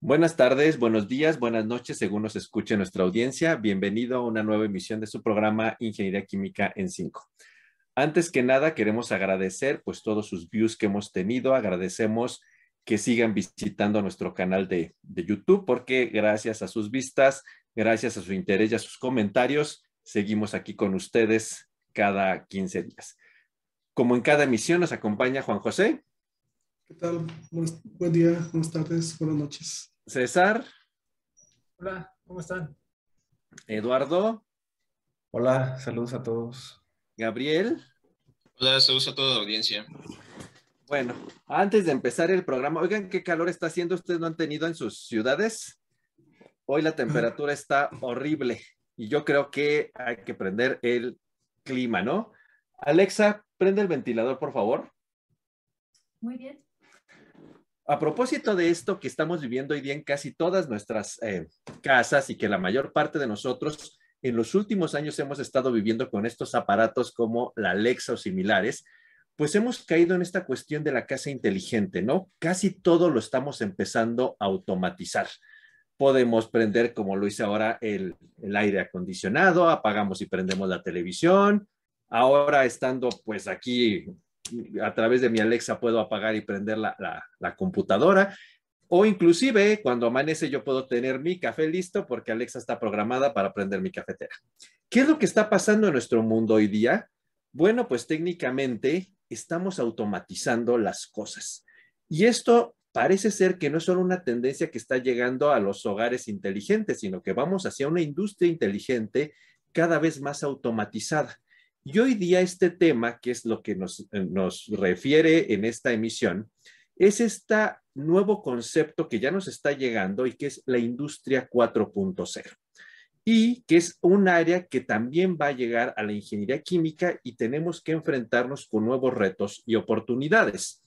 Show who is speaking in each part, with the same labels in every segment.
Speaker 1: Buenas tardes, buenos días, buenas noches, según nos escuche nuestra audiencia. Bienvenido a una nueva emisión de su programa Ingeniería Química en 5. Antes que nada, queremos agradecer pues todos sus views que hemos tenido. Agradecemos que sigan visitando nuestro canal de, YouTube porque gracias a sus vistas, gracias a su interés y a sus comentarios, seguimos aquí con ustedes cada 15 días. Como en cada emisión nos acompaña Juan José.
Speaker 2: ¿Qué tal? buen día, buenas tardes, buenas noches.
Speaker 1: César.
Speaker 3: Hola, ¿cómo están?
Speaker 1: Eduardo.
Speaker 4: Hola, saludos a todos.
Speaker 1: Gabriel.
Speaker 5: Hola, saludos a toda la audiencia.
Speaker 1: Bueno, antes de empezar el programa, oigan qué calor está haciendo, ustedes no han tenido en sus ciudades. Hoy la temperatura está horrible y yo creo que hay que prender el clima, ¿no? Alexa, prende el ventilador, por favor.
Speaker 6: Muy bien.
Speaker 1: A propósito de esto que estamos viviendo hoy día en casi todas nuestras eh, casas y que la mayor parte de nosotros en los últimos años hemos estado viviendo con estos aparatos como la Alexa o similares, pues hemos caído en esta cuestión de la casa inteligente, ¿no? Casi todo lo estamos empezando a automatizar. Podemos prender, como lo hice ahora, el, el aire acondicionado, apagamos y prendemos la televisión. Ahora estando pues aquí a través de mi Alexa puedo apagar y prender la, la, computadora. O inclusive cuando amanece yo puedo tener mi café listo porque Alexa está programada para prender mi cafetera. ¿Qué es lo que está pasando en nuestro mundo hoy día? Bueno, pues técnicamente estamos automatizando las cosas. Y esto parece ser que no es solo una tendencia que está llegando a los hogares inteligentes, sino que vamos hacia una industria inteligente cada vez más automatizada. Y hoy día este tema, que es lo que nos, eh, nos refiere en esta emisión, es este nuevo concepto que ya nos está llegando y que es la industria 4.0 y que es un área que también va a llegar a la ingeniería química y tenemos que enfrentarnos con nuevos retos y oportunidades.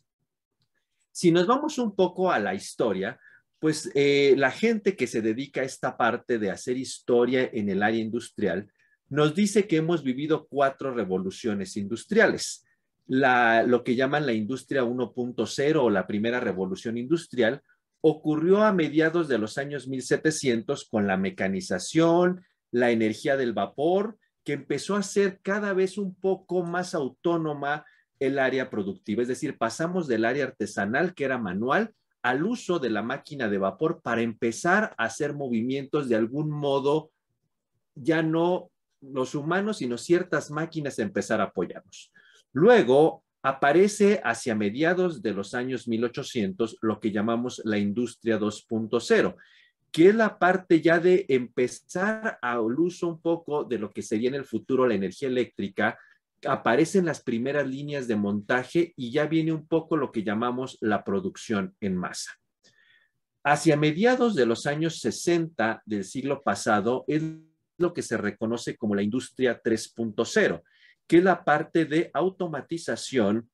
Speaker 1: Si nos vamos un poco a la historia, pues eh, la gente que se dedica a esta parte de hacer historia en el área industrial, nos dice que hemos vivido cuatro revoluciones industriales. Lo que llaman la industria 1.0 o la primera revolución industrial ocurrió a mediados de los años 1700 con la mecanización, la energía del vapor, que empezó a ser cada vez un poco más autónoma el área productiva. Es decir, pasamos del área artesanal, que era manual, al uso de la máquina de vapor para empezar a hacer movimientos de algún modo ya no los humanos, sino ciertas máquinas empezar a apoyarnos. Luego aparece hacia mediados de los años 1800 lo que llamamos la industria 2.0, que es la parte ya de empezar al uso un poco de lo que sería en el futuro la energía eléctrica. Aparecen las primeras líneas de montaje y ya viene un poco lo que llamamos la producción en masa. Hacia mediados de los años 60 del siglo pasado es lo que se reconoce como la industria 3.0, que es la parte de automatización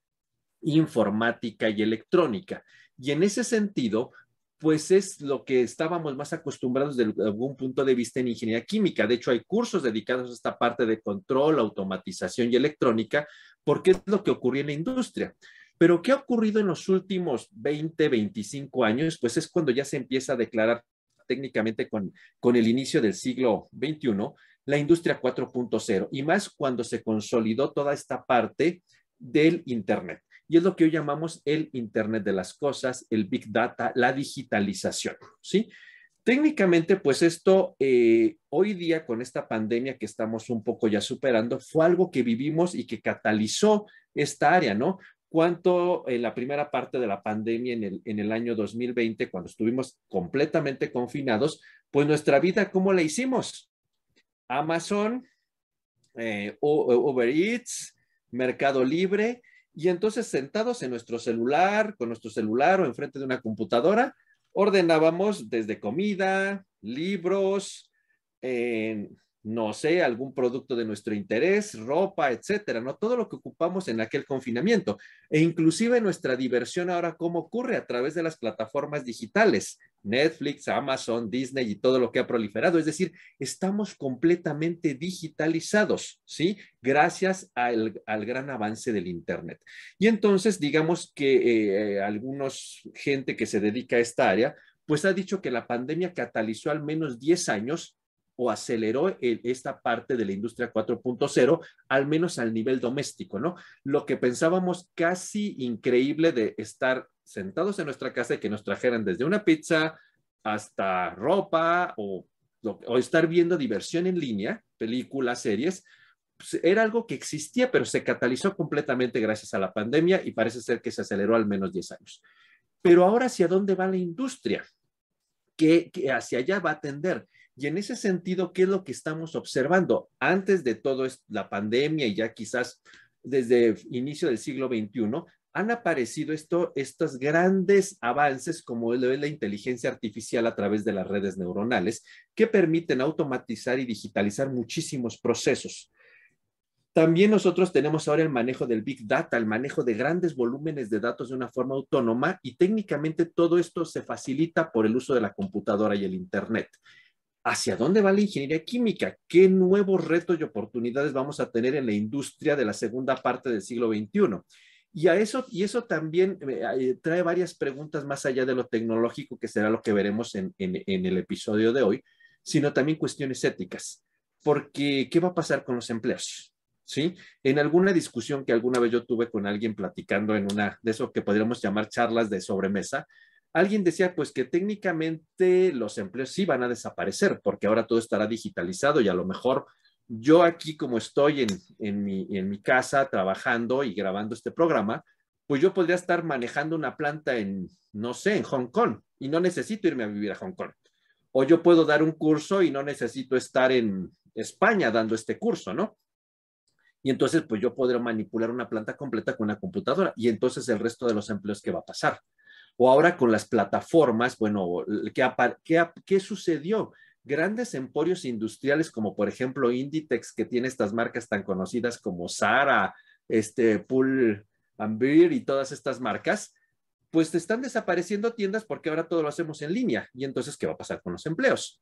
Speaker 1: informática y electrónica. Y en ese sentido, pues es lo que estábamos más acostumbrados desde algún punto de vista en ingeniería química. De hecho, hay cursos dedicados a esta parte de control, automatización y electrónica, porque es lo que ocurrió en la industria. Pero ¿qué ha ocurrido en los últimos 20, 25 años? Pues es cuando ya se empieza a declarar técnicamente con, con el inicio del siglo XXI, la industria 4.0 y más cuando se consolidó toda esta parte del Internet. Y es lo que hoy llamamos el Internet de las cosas, el Big Data, la digitalización, ¿sí? Técnicamente, pues esto eh, hoy día con esta pandemia que estamos un poco ya superando, fue algo que vivimos y que catalizó esta área, ¿no? Cuánto en la primera parte de la pandemia en el, en el año 2020, cuando estuvimos completamente confinados, pues nuestra vida, ¿cómo la hicimos? Amazon, eh, Mercado Libre, y entonces sentados en nuestro celular, con nuestro celular o enfrente de una computadora, ordenábamos desde comida, libros, eh, no sé, algún producto de nuestro interés, ropa, etcétera, ¿no? Todo lo que ocupamos en aquel confinamiento e inclusive nuestra diversión ahora cómo ocurre a través de las plataformas digitales, Netflix, Amazon, Disney y todo lo que ha proliferado. Es decir, estamos completamente digitalizados, ¿sí? Gracias al, gran avance del Internet. Y entonces, digamos que eh, algunos gente que se dedica a esta área, pues ha dicho que la pandemia catalizó al menos 10 años o aceleró esta parte de la industria 4.0, al menos al nivel doméstico, ¿no? Lo que pensábamos casi increíble de estar sentados en nuestra casa y que nos trajeran desde una pizza hasta ropa o, estar viendo diversión en línea, películas, series, pues, era algo que existía, pero se catalizó completamente gracias a la pandemia y parece ser que se aceleró al menos 10 años. Pero ahora, ¿hacia dónde va la industria? ¿Qué, hacia allá va a tender? Y en ese sentido, ¿qué es lo que estamos observando? Antes de todo la pandemia y ya quizás desde inicio del siglo XXI, han aparecido esto, estos grandes avances como la inteligencia artificial a través de las redes neuronales que permiten automatizar y digitalizar muchísimos procesos. También nosotros tenemos ahora el manejo del Big Data, el manejo de grandes volúmenes de datos de una forma autónoma y técnicamente todo esto se facilita por el uso de la computadora y el Internet. ¿Hacia dónde va la ingeniería química? ¿Qué nuevos retos y oportunidades vamos a tener en la industria de la segunda parte del siglo XXI? Y, a eso, y eso también eh, eh, trae varias preguntas más allá de lo tecnológico, que será lo que veremos en, el episodio de hoy, sino también cuestiones éticas. Porque, ¿qué va a pasar con los empleos? ¿sí? En alguna discusión que alguna vez yo tuve con alguien platicando en una de eso que podríamos llamar charlas de sobremesa, alguien decía pues que técnicamente los empleos sí van a desaparecer porque ahora todo estará digitalizado y a lo mejor yo aquí como estoy en, mi, mi casa trabajando y grabando este programa, pues yo podría estar manejando una planta en, no sé, en Hong Kong y no necesito irme a vivir a Hong Kong. O yo puedo dar un curso y no necesito estar en España dando este curso, ¿no? y entonces pues yo podré manipular una planta completa con una computadora y entonces el resto de los empleos ¿qué va a pasar? O ahora con las plataformas, bueno, ¿qué, sucedió? Grandes emporios industriales como por ejemplo Inditex, que tiene estas marcas tan conocidas como Zara, este, Pull and y todas estas marcas, pues están desapareciendo tiendas porque ahora todo lo hacemos en línea. Y entonces, ¿qué va a pasar con los empleos?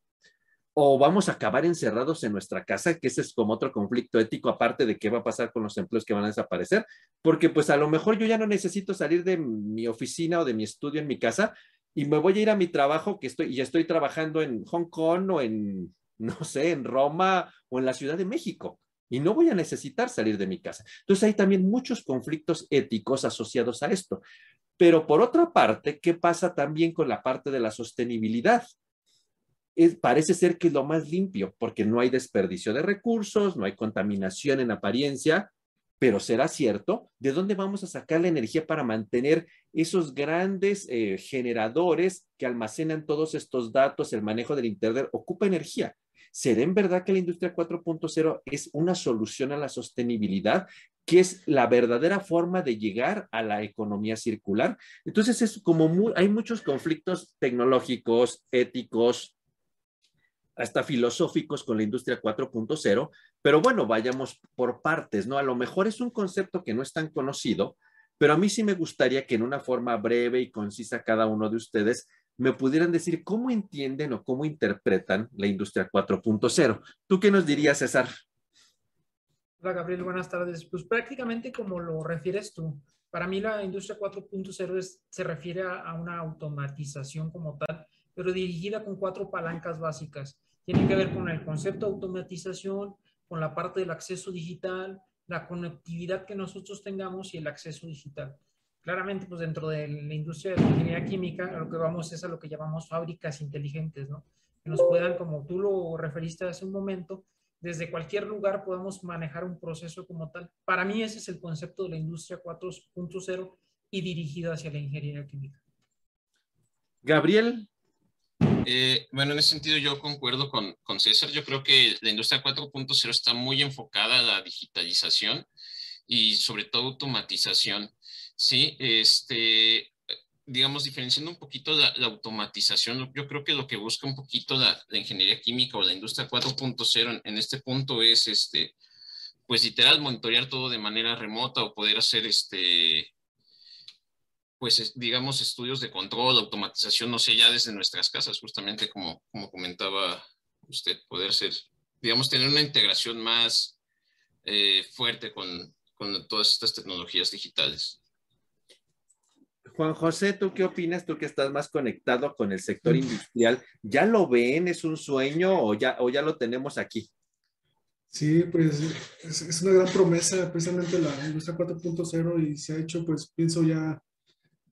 Speaker 1: O vamos a acabar encerrados en nuestra casa, que ese es como otro conflicto ético aparte de qué va a pasar con los empleos que van a desaparecer, porque pues a lo mejor yo ya no necesito salir de mi oficina o de mi estudio en mi casa y me voy a ir a mi trabajo que estoy y estoy trabajando en Hong Kong o en no sé, en Roma o en la Ciudad de México y no voy a necesitar salir de mi casa. Entonces hay también muchos conflictos éticos asociados a esto. Pero por otra parte, ¿qué pasa también con la parte de la sostenibilidad? Parece ser que es lo más limpio, porque no hay desperdicio de recursos, no hay contaminación en apariencia, pero será cierto, ¿de dónde vamos a sacar la energía para mantener esos grandes eh, generadores que almacenan todos estos datos, el manejo del Internet, ocupa energía? ¿Será en verdad que la industria 4.0 es una solución a la sostenibilidad, que es la verdadera forma de llegar a la economía circular? Entonces, es como hay muchos conflictos tecnológicos, éticos, hasta filosóficos con la industria 4.0, pero bueno, vayamos por partes, ¿no? A lo mejor es un concepto que no es tan conocido, pero a mí sí me gustaría que en una forma breve y concisa cada uno de ustedes me pudieran decir cómo entienden o cómo interpretan la industria 4.0. ¿Tú qué nos dirías, César?
Speaker 3: Hola, Gabriel, buenas tardes. Pues prácticamente como lo refieres tú, para mí la industria 4.0 se refiere a una automatización como tal pero dirigida con cuatro palancas básicas. Tiene que ver con el concepto de automatización, con la parte del acceso digital, la conectividad que nosotros tengamos y el acceso digital. Claramente, pues dentro de la industria de la ingeniería química, lo que vamos es a lo que llamamos fábricas inteligentes, ¿no? Que nos puedan, como tú lo referiste hace un momento, desde cualquier lugar podamos manejar un proceso como tal. Para mí ese es el concepto de la industria 4.0 y dirigida hacia la ingeniería química.
Speaker 1: Gabriel,
Speaker 5: eh, bueno, en ese sentido yo concuerdo con, con César. Yo creo que la industria 4.0 está muy enfocada a la digitalización y sobre todo automatización. Sí, este, digamos, diferenciando un poquito la, automatización, yo creo que lo que busca un poquito la, la ingeniería química o la industria 4.0 en, en, este punto es, este, pues literal, monitorear todo de manera remota o poder hacer este, pues digamos estudios de control, automatización, no sé, ya desde nuestras casas, justamente como, como comentaba usted, poder ser, digamos, tener una integración más eh, fuerte con, con todas estas tecnologías digitales.
Speaker 1: Juan José, ¿tú qué opinas? Tú que estás más conectado con el sector industrial, ¿ya lo ven? ¿Es un sueño o ya, o ya lo tenemos aquí?
Speaker 2: Sí, pues es, es una gran promesa precisamente la industria 4.0 y se ha hecho, pues pienso ya,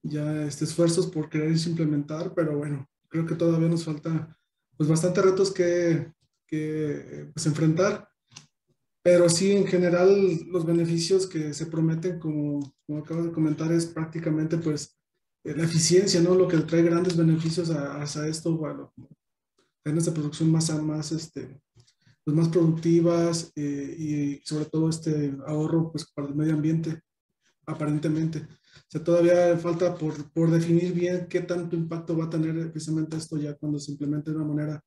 Speaker 2: ya este, esfuerzos por querer implementar, pero bueno, creo que todavía nos falta pues bastantes retos que, que pues, enfrentar. Pero sí, en general, los beneficios que se prometen, como, como acabas de comentar, es prácticamente pues eh, la eficiencia, ¿no? Lo que trae grandes beneficios a, a esto, bueno, cadenas de producción más, más, este, pues más productivas eh, y sobre todo este ahorro pues para el medio ambiente, aparentemente. O sea, todavía falta por, por definir bien qué tanto impacto va a tener precisamente esto ya cuando se implemente de una manera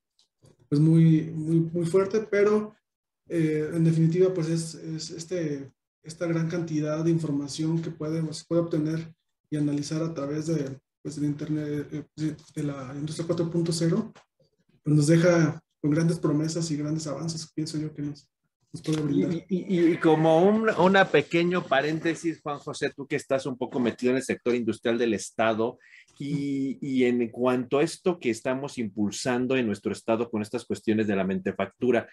Speaker 2: pues muy, muy, muy fuerte, pero eh, en definitiva, pues es, es, este, esta gran cantidad de información que puede, se puede obtener y analizar a través de, pues, de Internet, eh, de, la industria 4.0, pues nos deja con grandes promesas y grandes avances, pienso yo que nos, brindar.
Speaker 1: Y, y, como un una pequeño paréntesis, Juan José, tú que estás un poco metido en el sector industrial del Estado, y, y, en cuanto a esto que estamos impulsando en nuestro estado con estas cuestiones de la mentefactura,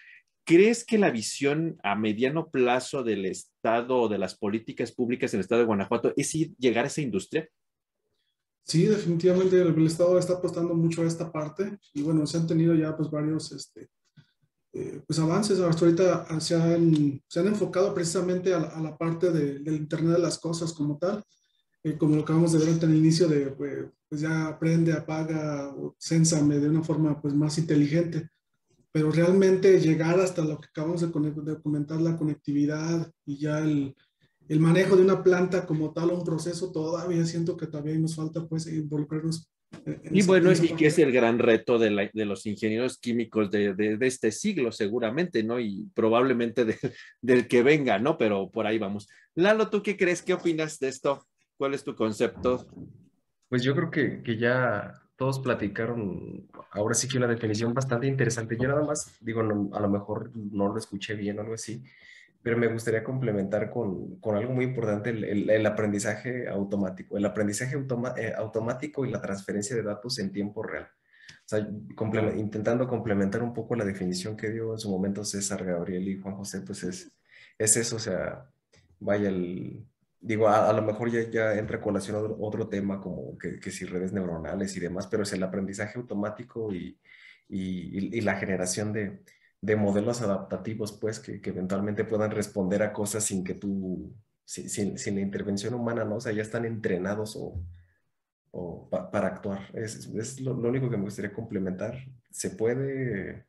Speaker 1: ¿Crees que la visión a mediano plazo del Estado o de las políticas públicas en el Estado de Guanajuato es ir, llegar a esa industria?
Speaker 2: Sí, definitivamente el, Estado está apostando mucho a esta parte y bueno, se han tenido ya pues varios este, eh, pues avances. Hasta ahorita se han, se han enfocado precisamente a la, a la parte de, del Internet de las cosas como tal, eh, como lo acabamos de ver en el inicio de pues, pues ya aprende, apaga o cénsame de una forma pues más inteligente pero realmente llegar hasta lo que acabamos de, comentar, la conectividad y ya el, el, manejo de una planta como tal, un proceso, todavía siento que todavía nos falta pues involucrarnos.
Speaker 1: Y bueno, y que es el gran reto de, la, de los ingenieros químicos de, de, de, este siglo, seguramente, ¿no? Y probablemente del que venga, ¿no? Pero por ahí vamos. Lalo, ¿tú qué crees? ¿Qué opinas de esto? ¿Cuál es tu concepto?
Speaker 4: Pues yo creo que, que ya todos platicaron, ahora sí que una definición bastante interesante. Yo nada más, digo, a lo mejor no lo escuché bien o algo así, pero me gustaría complementar con, con algo muy importante, el, el, aprendizaje automático, el aprendizaje eh, automático y la transferencia de datos en tiempo real. O sea, intentando complementar un poco la definición que dio en su momento César, Gabriel y Juan José, pues es, es eso, o sea, vaya el, digo, a, lo mejor ya, ya entra a colación otro, otro tema como que, que, si redes neuronales y demás, pero es el aprendizaje automático y, y, y la generación de, de, modelos adaptativos, pues, que, que, eventualmente puedan responder a cosas sin que tú, sin, sin, la intervención humana, ¿no? O sea, ya están entrenados o, o para actuar. Es, es lo, único que me gustaría complementar. Se puede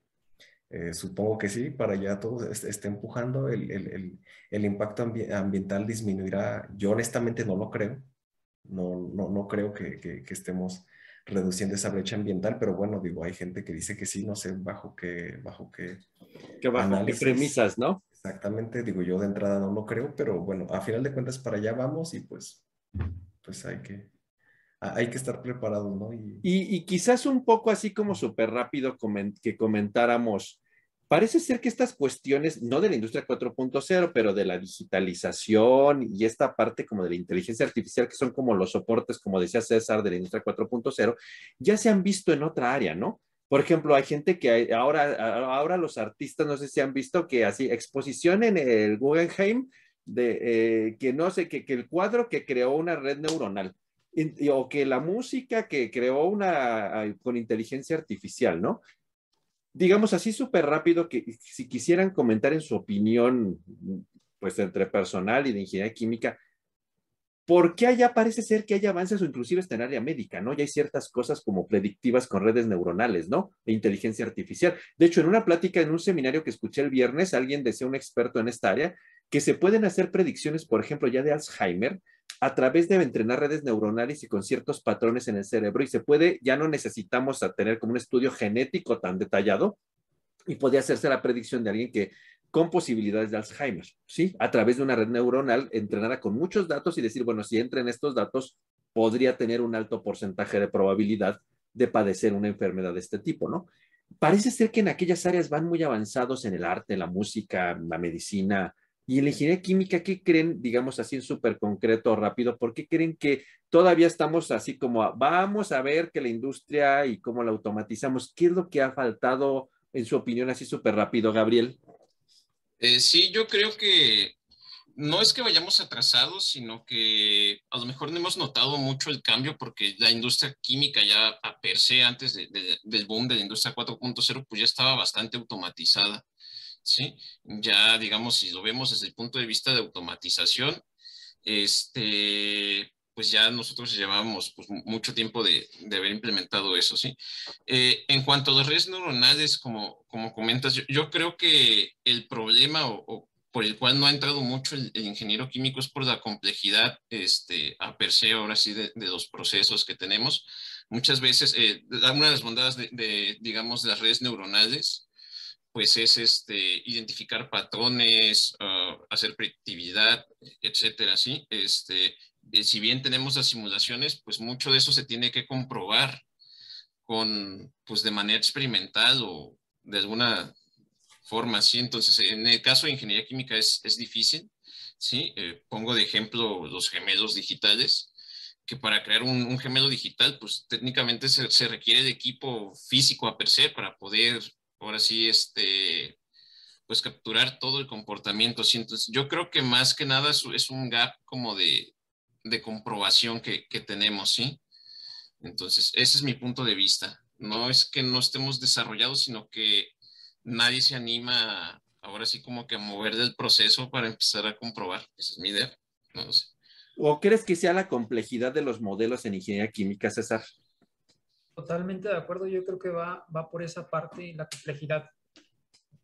Speaker 4: eh, supongo que sí, para ya todo esté empujando, el, el, el impacto ambiental disminuirá. Yo honestamente no lo creo, no, no, no creo que, que, estemos reduciendo esa brecha ambiental, pero bueno, digo, hay gente que dice que sí, no sé bajo qué, bajo qué,
Speaker 1: que bajo qué premisas, ¿no?
Speaker 4: Exactamente, digo, yo de entrada no lo creo, pero bueno, a final de cuentas para allá vamos y pues, pues hay que, hay que estar preparados, ¿no?
Speaker 1: Y, y, y quizás un poco así como súper rápido coment que comentáramos, Parece ser que estas cuestiones, no de la industria 4.0, pero de la digitalización y esta parte como de la inteligencia artificial, que son como los soportes, como decía César, de la industria 4.0, ya se han visto en otra área, ¿no? Por ejemplo, hay gente que ahora, ahora los artistas, no sé si han visto que así, exposición en el Guggenheim, de eh, que no sé, que, que, el cuadro que creó una red neuronal, o que la música que creó una con inteligencia artificial, ¿no? Digamos así súper rápido, que si quisieran comentar en su opinión, pues entre personal y de ingeniería química, ¿por qué allá parece ser que hay avances o inclusive está en área médica, ¿no? Ya hay ciertas cosas como predictivas con redes neuronales, ¿no? E inteligencia artificial. De hecho, en una plática, en un seminario que escuché el viernes, alguien decía, un experto en esta área, que se pueden hacer predicciones, por ejemplo, ya de Alzheimer, a través de entrenar redes neuronales y con ciertos patrones en el cerebro y se puede, ya no necesitamos tener como un estudio genético tan detallado y podría hacerse la predicción de alguien que con posibilidades de Alzheimer, ¿sí? A través de una red neuronal entrenada con muchos datos y decir, bueno, si entren estos datos, podría tener un alto porcentaje de probabilidad de padecer una enfermedad de este tipo, ¿no? Parece ser que en aquellas áreas van muy avanzados en el arte, la música, la medicina, Y en la ingeniería química, ¿qué creen, digamos así en súper concreto, rápido? ¿Por qué creen que todavía estamos así como, vamos a ver que la industria y cómo la automatizamos? ¿Qué es lo que ha faltado, en su opinión, así súper rápido, Gabriel?
Speaker 5: Eh, sí, yo creo que no es que vayamos atrasados, sino que a lo mejor no hemos notado mucho el cambio porque la industria química ya a per se, antes del boom de la industria 4.0, pues ya estaba bastante automatizada. ¿Sí? Ya, digamos, si lo vemos desde el punto de vista de automatización, este, pues ya nosotros llevábamos pues, mucho tiempo de, haber implementado eso, ¿sí? Eh, en cuanto a las redes neuronales, como, como comentas, yo, creo que el problema o por el cual no ha entrado mucho el, ingeniero químico es por la complejidad este, a per se, ahora sí, de, los procesos que tenemos. Muchas veces, eh, una de las bondades de, digamos, de las redes neuronales, pues es este, identificar patrones, ah, hacer predictividad, etcétera, ¿sí? Este, eh, si bien tenemos las simulaciones, pues mucho de eso se tiene que comprobar con, pues de manera experimental o de alguna forma, ¿sí? Entonces, en el caso de ingeniería química es, es difícil, ¿sí? Eh, pongo de ejemplo los gemelos digitales, que para crear un, gemelo digital, pues técnicamente se, se, requiere de equipo físico a per se para poder, ahora sí, este, pues capturar todo el comportamiento. Entonces, yo creo que más que nada es, un gap como de, de comprobación que, que tenemos, ¿sí? Entonces, ese es mi punto de vista. No es que no estemos desarrollados, sino que nadie se anima ahora sí como que a mover del proceso para empezar a comprobar. Esa es mi idea.
Speaker 1: ¿O crees que sea la complejidad de los modelos en ingeniería química, César?
Speaker 3: Totalmente de acuerdo. Yo creo que va, va por esa parte. La complejidad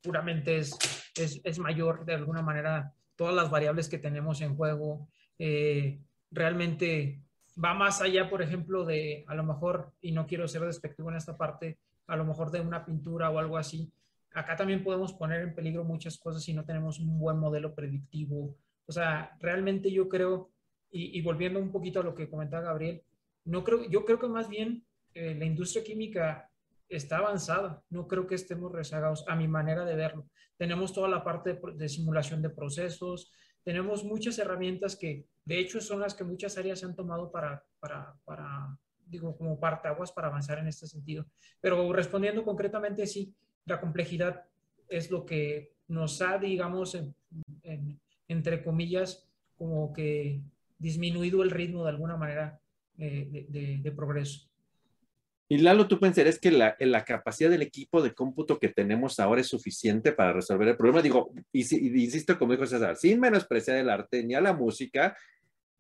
Speaker 3: puramente es, es, es mayor de alguna manera. Todas las variables que tenemos en juego eh, realmente va más allá, por ejemplo, de a lo mejor, y no quiero ser despectivo en esta parte, a lo mejor de una pintura o algo así, acá también podemos poner en peligro muchas cosas si no tenemos un buen modelo predictivo. O sea, realmente yo creo, y, volviendo un poquito a lo que comentaba Gabriel, no creo, yo creo que más bien eh, la industria química está avanzada. No creo que estemos rezagados a mi manera de verlo. Tenemos toda la parte de, simulación de procesos, tenemos muchas herramientas que de hecho son las que muchas áreas han tomado para, para, para digo, como partaguas para avanzar en este sentido. Pero respondiendo concretamente, sí, la complejidad es lo que nos ha, digamos, entre comillas, como que disminuido el ritmo de alguna manera eh, de, progreso.
Speaker 1: Y Lalo, ¿tú pensarías que la, capacidad del equipo de cómputo que tenemos ahora es suficiente para resolver el problema? Digo, insisto, como dijo César, sin menospreciar el arte ni a la música,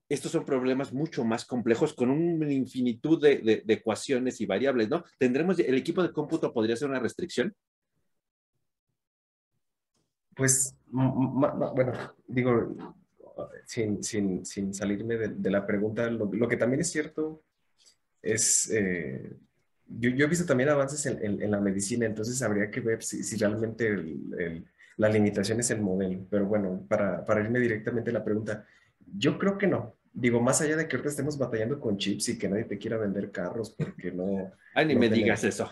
Speaker 1: estos son problemas mucho más complejos con una infinitud de, ecuaciones y variables, ¿no? ¿Tendremos, el equipo de cómputo podría ser una restricción?
Speaker 4: Pues, bueno, digo, sin, salirme de, la pregunta, lo, lo, que también es cierto es, eh, yo, yo, he visto también avances en, en, la medicina, entonces habría que ver si, si realmente el, la limitación es el modelo. Pero bueno, para, para irme directamente a la pregunta, yo creo que no. Digo, más allá de que ahorita estemos batallando con chips y que nadie te quiera vender carros porque no...
Speaker 1: Ay, ni me digas eso.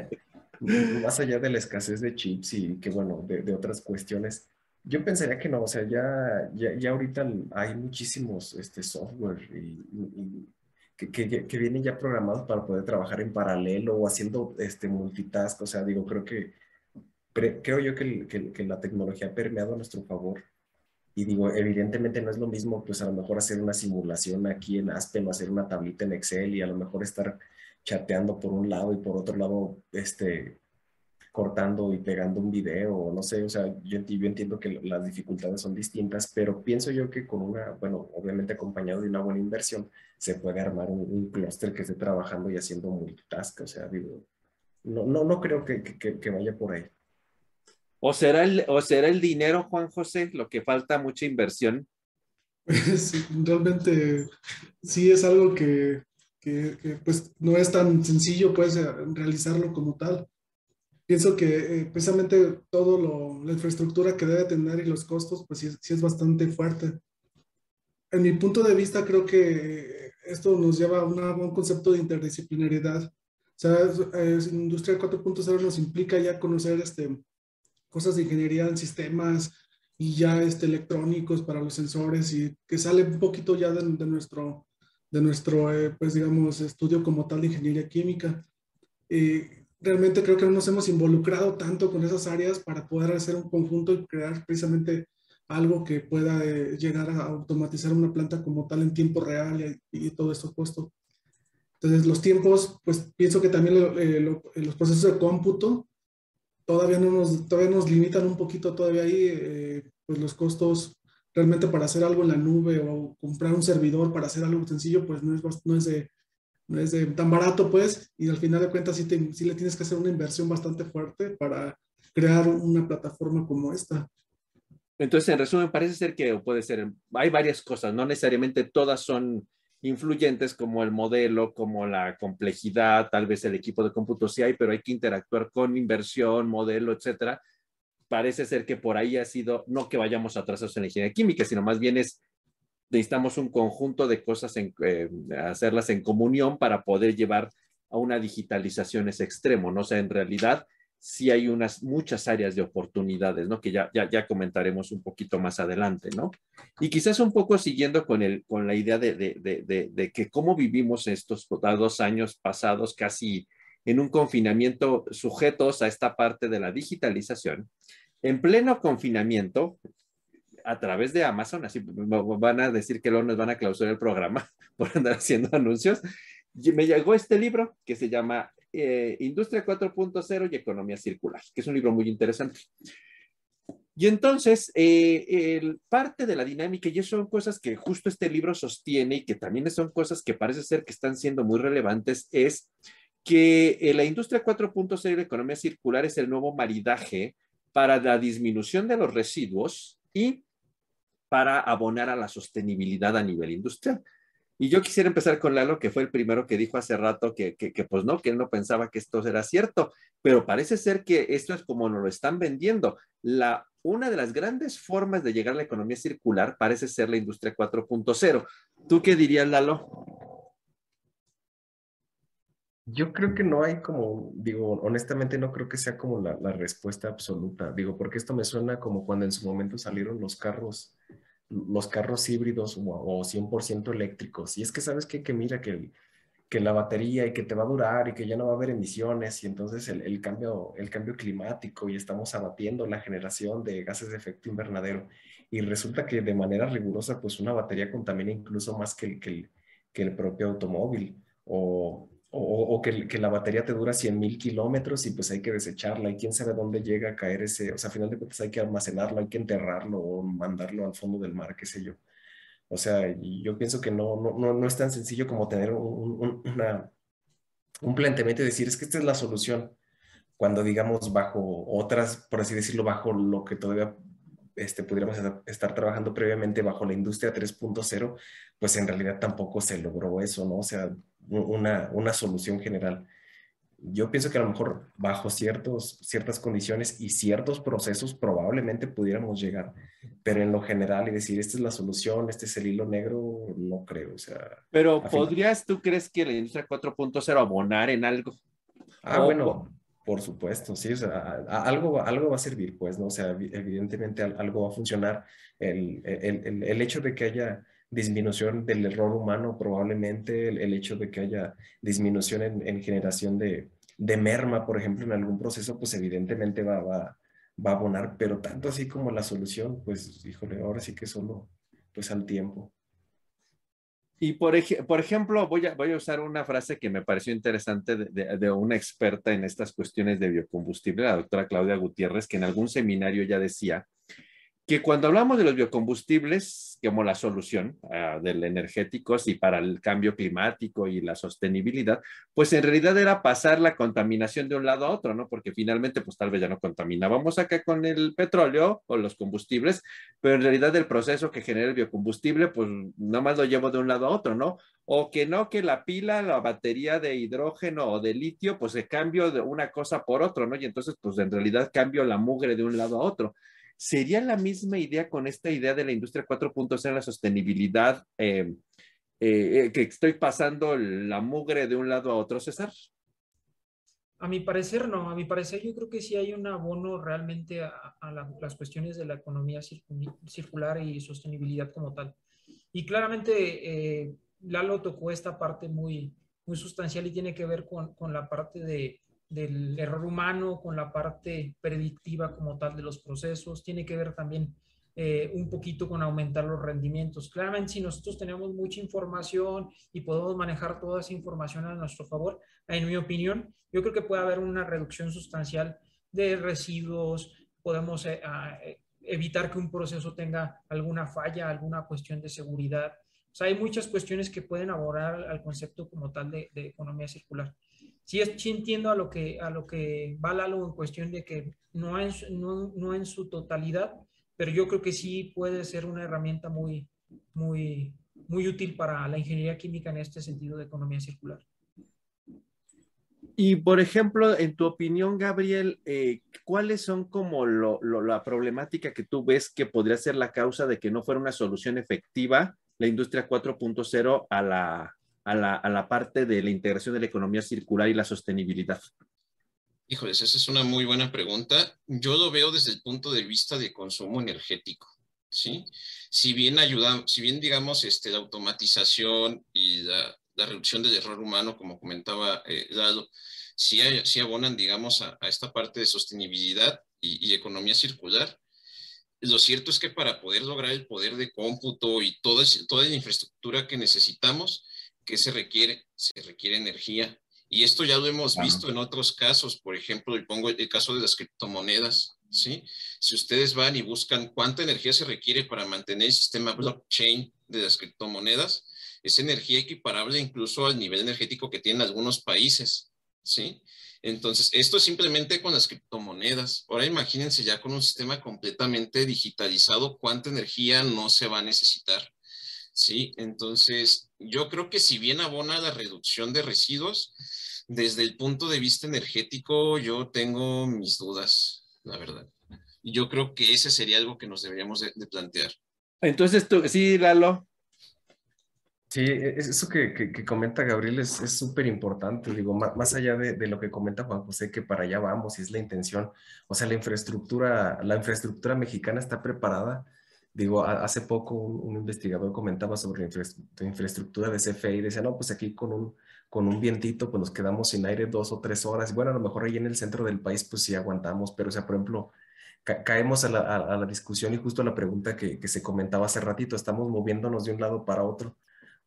Speaker 4: más allá de la escasez de chips y que, bueno, de, de otras cuestiones, yo pensaría que no, o sea, ya, ya, ya ahorita hay muchísimos este, software y, que, que, vienen ya programados para poder trabajar en paralelo o haciendo este, multitask, o sea, digo, creo que, creo yo que, que, la tecnología ha permeado a nuestro favor. Y digo, evidentemente no es lo mismo, pues a lo mejor hacer una simulación aquí en Aspen o hacer una tablita en Excel y a lo mejor estar chateando por un lado y por otro lado, este, cortando y pegando un video, no sé, o sea, yo, yo entiendo que las dificultades son distintas, pero pienso yo que con una, bueno, obviamente acompañado de una buena inversión, se puede armar un, un clúster que esté trabajando y haciendo multitask, o sea, digo, no, no, no creo que, que, que vaya por ahí.
Speaker 1: ¿O será, el, ¿O será el dinero, Juan José, lo que falta mucha inversión?
Speaker 2: Sí, realmente sí es algo que, que, pues no es tan sencillo pues realizarlo como tal. Pienso que eh, precisamente todo lo, la infraestructura que debe tener y los costos pues sí, sí, es bastante fuerte. En mi punto de vista creo que esto nos lleva a un concepto de interdisciplinariedad. O sea, es, Industria 4.0 nos implica ya conocer este, cosas de ingeniería en sistemas, y ya este, electrónicos para los sensores y que sale un poquito ya de, nuestro, de nuestro eh, pues digamos, estudio como tal de ingeniería química. Eh, realmente creo que no nos hemos involucrado tanto con esas áreas para poder hacer un conjunto y crear precisamente algo que pueda eh, llegar a automatizar una planta como tal en tiempo real y, todo esto puesto. Entonces, los tiempos, pues pienso que también los procesos de cómputo todavía, no nos, todavía nos limitan un poquito todavía ahí, eh, pues los costos realmente para hacer algo en la nube o comprar un servidor para hacer algo sencillo, pues no es, no es, de, no es tan barato, pues, y al final de cuentas sí, te, sí le tienes que hacer una inversión bastante fuerte para crear una plataforma como esta.
Speaker 1: Entonces, en resumen, parece ser que puede ser, hay varias cosas, no necesariamente todas son influyentes como el modelo, como la complejidad, tal vez el equipo de cómputo sí hay, pero hay que interactuar con inversión, modelo, etcétera. Parece ser que por ahí ha sido, no que vayamos atrasados en la ingeniería química, sino más bien es, necesitamos un conjunto de cosas, en, eh, hacerlas en comunión para poder llevar a una digitalización ese extremo, ¿no? O sea, en realidad sí hay unas muchas áreas de oportunidades, ¿no? Que ya, ya, ya comentaremos un poquito más adelante, ¿no? Y quizás un poco siguiendo con, el, con la idea de, de, de, de que cómo vivimos estos dos años pasados casi en un confinamiento sujetos a esta parte de la digitalización. En pleno confinamiento, a través de Amazon, así van a decir que luego nos van a clausurar el programa por andar haciendo anuncios, me llegó este libro que se llama eh, Industria 4.0 y Economía Circular, que es un libro muy interesante. Y entonces, eh, parte de la dinámica, y eso son cosas que justo este libro sostiene y que también son cosas que parece ser que están siendo muy relevantes, es que eh, la industria 4.0 y la economía circular es el nuevo maridaje para la disminución de los residuos y para abonar a la sostenibilidad a nivel industrial. Y yo quisiera empezar con Lalo, que fue el primero que dijo hace rato que, que, que, pues no, que él no pensaba que esto era cierto, pero parece ser que esto es como nos lo están vendiendo. La, una de las grandes formas de llegar a la economía circular parece ser la industria 4.0. ¿Tú qué dirías, Lalo?
Speaker 4: Yo creo que no hay como, digo, honestamente no creo que sea como la, la respuesta absoluta, digo, porque esto me suena como cuando en su momento salieron los carros los carros híbridos o, 100% eléctricos. Y es que sabes que, que mira que, que la batería y que te va a durar y que ya no va a haber emisiones y entonces el, cambio, el cambio climático y estamos abatiendo la generación de gases de efecto invernadero. Y resulta que de manera rigurosa, pues una batería contamina incluso más que que que el propio automóvil. O, o, que, la batería te dura 100 mil kilómetros y pues hay que desecharla y quién sabe dónde llega a caer ese, o sea, a final de cuentas hay que almacenarlo, hay que enterrarlo o mandarlo al fondo del mar, qué sé yo. O sea, yo pienso que no, no, no, no es tan sencillo como tener un, un, un planteamiento y decir, es que esta es la solución, cuando digamos bajo otras, por así decirlo, bajo lo que todavía este, pudiéramos estar trabajando previamente bajo la industria 3.0, pues en realidad tampoco se logró eso, ¿no? O sea, una, una solución general. Yo pienso que a lo mejor bajo ciertos, ciertas condiciones y ciertos procesos probablemente pudiéramos llegar, pero en lo general y decir, esta es la solución, este es el hilo negro, no creo. O sea,
Speaker 1: pero ¿podrías, tú crees que la industria 4.0 abonar en algo?
Speaker 4: Ah, bueno, por supuesto, sí, o sea, algo, algo va a servir, pues, ¿no? O sea, evidentemente algo va a funcionar. El, el, el, el hecho de que haya disminución del error humano probablemente, el, hecho de que haya disminución en, generación de, merma, por ejemplo, en algún proceso, pues evidentemente va, va, va, a abonar, pero tanto así como la solución, pues híjole, ahora sí que solo pues al tiempo.
Speaker 1: Y por, por ejemplo, voy a, voy a, usar una frase que me pareció interesante de, de, una experta en estas cuestiones de biocombustible, la doctora Claudia Gutiérrez, que en algún seminario ya decía que cuando hablamos de los biocombustibles como la solución uh, del energéticos y para el cambio climático y la sostenibilidad, pues en realidad era pasar la contaminación de un lado a otro, ¿no? Porque finalmente, pues tal vez ya no contaminábamos acá con el petróleo o los combustibles, pero en realidad el proceso que genera el biocombustible, pues nada más lo llevo de un lado a otro, ¿no? O que no, que la pila, la batería de hidrógeno o de litio, pues se cambio de una cosa por otro, ¿no? Y entonces, pues en realidad cambio la mugre de un lado a otro. ¿Sería la misma idea con esta idea de la industria 4.0 la sostenibilidad eh, eh, que estoy pasando la mugre de un lado a otro, César?
Speaker 3: A mi parecer no, a mi parecer yo creo que sí hay un abono realmente a, las cuestiones de la economía circular y sostenibilidad como tal. Y claramente eh, Lalo tocó esta parte muy, muy sustancial y tiene que ver con, con la parte de, del error humano, con la parte predictiva como tal de los procesos, tiene que ver también eh, un poquito con aumentar los rendimientos. Claramente, si nosotros tenemos mucha información y podemos manejar toda esa información a nuestro favor, en mi opinión, yo creo que puede haber una reducción sustancial de residuos, podemos eh, evitar que un proceso tenga alguna falla, alguna cuestión de seguridad. O sea, hay muchas cuestiones que pueden abordar al concepto como tal de, economía circular. Sí, sí, entiendo a lo que, a lo que va Lalo en cuestión de que no en, no, no en su totalidad, pero yo creo que sí puede ser una herramienta muy, muy, muy útil para la ingeniería química en este sentido de economía circular.
Speaker 1: Y por ejemplo, en tu opinión, Gabriel, eh, ¿cuáles son como la problemática que tú ves que podría ser la causa de que no fuera una solución efectiva la industria 4.0 a la, a, la, a la parte de la integración de la economía circular y la sostenibilidad?
Speaker 5: Híjoles, esa es una muy buena pregunta. Yo lo veo desde el punto de vista de consumo energético, ¿sí? Si bien ayuda, si bien digamos este, la automatización y la, reducción del error humano, como comentaba eh, Lalo, sí, abonan, digamos, a, esta parte de sostenibilidad y, economía circular. Lo cierto es que para poder lograr el poder de cómputo y toda, toda la infraestructura que necesitamos, ¿qué se requiere? Se requiere energía, y esto ya lo hemos visto en otros casos, por ejemplo, y pongo el caso de las criptomonedas, ¿sí? Si ustedes van y buscan cuánta energía se requiere para mantener el sistema blockchain de las criptomonedas, es energía equiparable incluso al nivel energético que tienen algunos países, ¿sí? Entonces, esto es simplemente con las criptomonedas. Ahora imagínense ya con un sistema completamente digitalizado, cuánta energía no se va a necesitar. Sí, entonces yo creo que si bien abona la reducción de residuos, desde el punto de vista energético, yo tengo mis dudas, la verdad. Y yo creo que ese sería algo que nos deberíamos de, plantear.
Speaker 1: Entonces, tú, sí, Lalo.
Speaker 4: Sí, eso que, que, comenta Gabriel es súper importante, digo, más, allá de, de, lo que comenta Juan José, que para allá vamos y es la intención, o sea, la infraestructura, la infraestructura mexicana está preparada, digo, hace poco un, investigador comentaba sobre la infraestructura de CFE y decía, no, pues aquí con un, con un vientito, pues nos quedamos sin aire dos o tres horas. Y bueno, a lo mejor ahí en el centro del país, pues sí aguantamos, pero o sea, por ejemplo, caemos a la, discusión y justo a la pregunta que, se comentaba hace ratito, estamos moviéndonos de un lado para otro.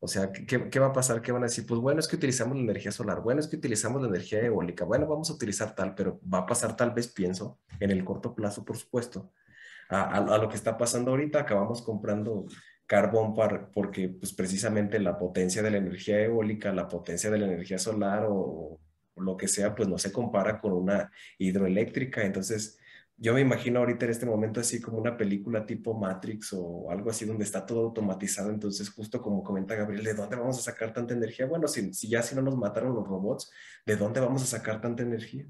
Speaker 4: O sea, ¿qué, va a pasar? ¿Qué van a decir? Pues bueno, es que utilizamos la energía solar, bueno, es que utilizamos la energía eólica, bueno, vamos a utilizar tal, pero va a pasar tal vez, pienso, en el corto plazo, por supuesto, a, lo que está pasando ahorita, acabamos comprando carbón porque pues precisamente la potencia de la energía eólica, la potencia de la energía solar o, lo que sea, pues no se compara con una hidroeléctrica. Entonces, yo me imagino ahorita en este momento así como una película tipo Matrix o algo así donde está todo automatizado. Entonces, justo como comenta Gabriel, ¿de dónde vamos a sacar tanta energía? Bueno, si ya si no nos mataron los robots, ¿de dónde vamos a sacar tanta energía?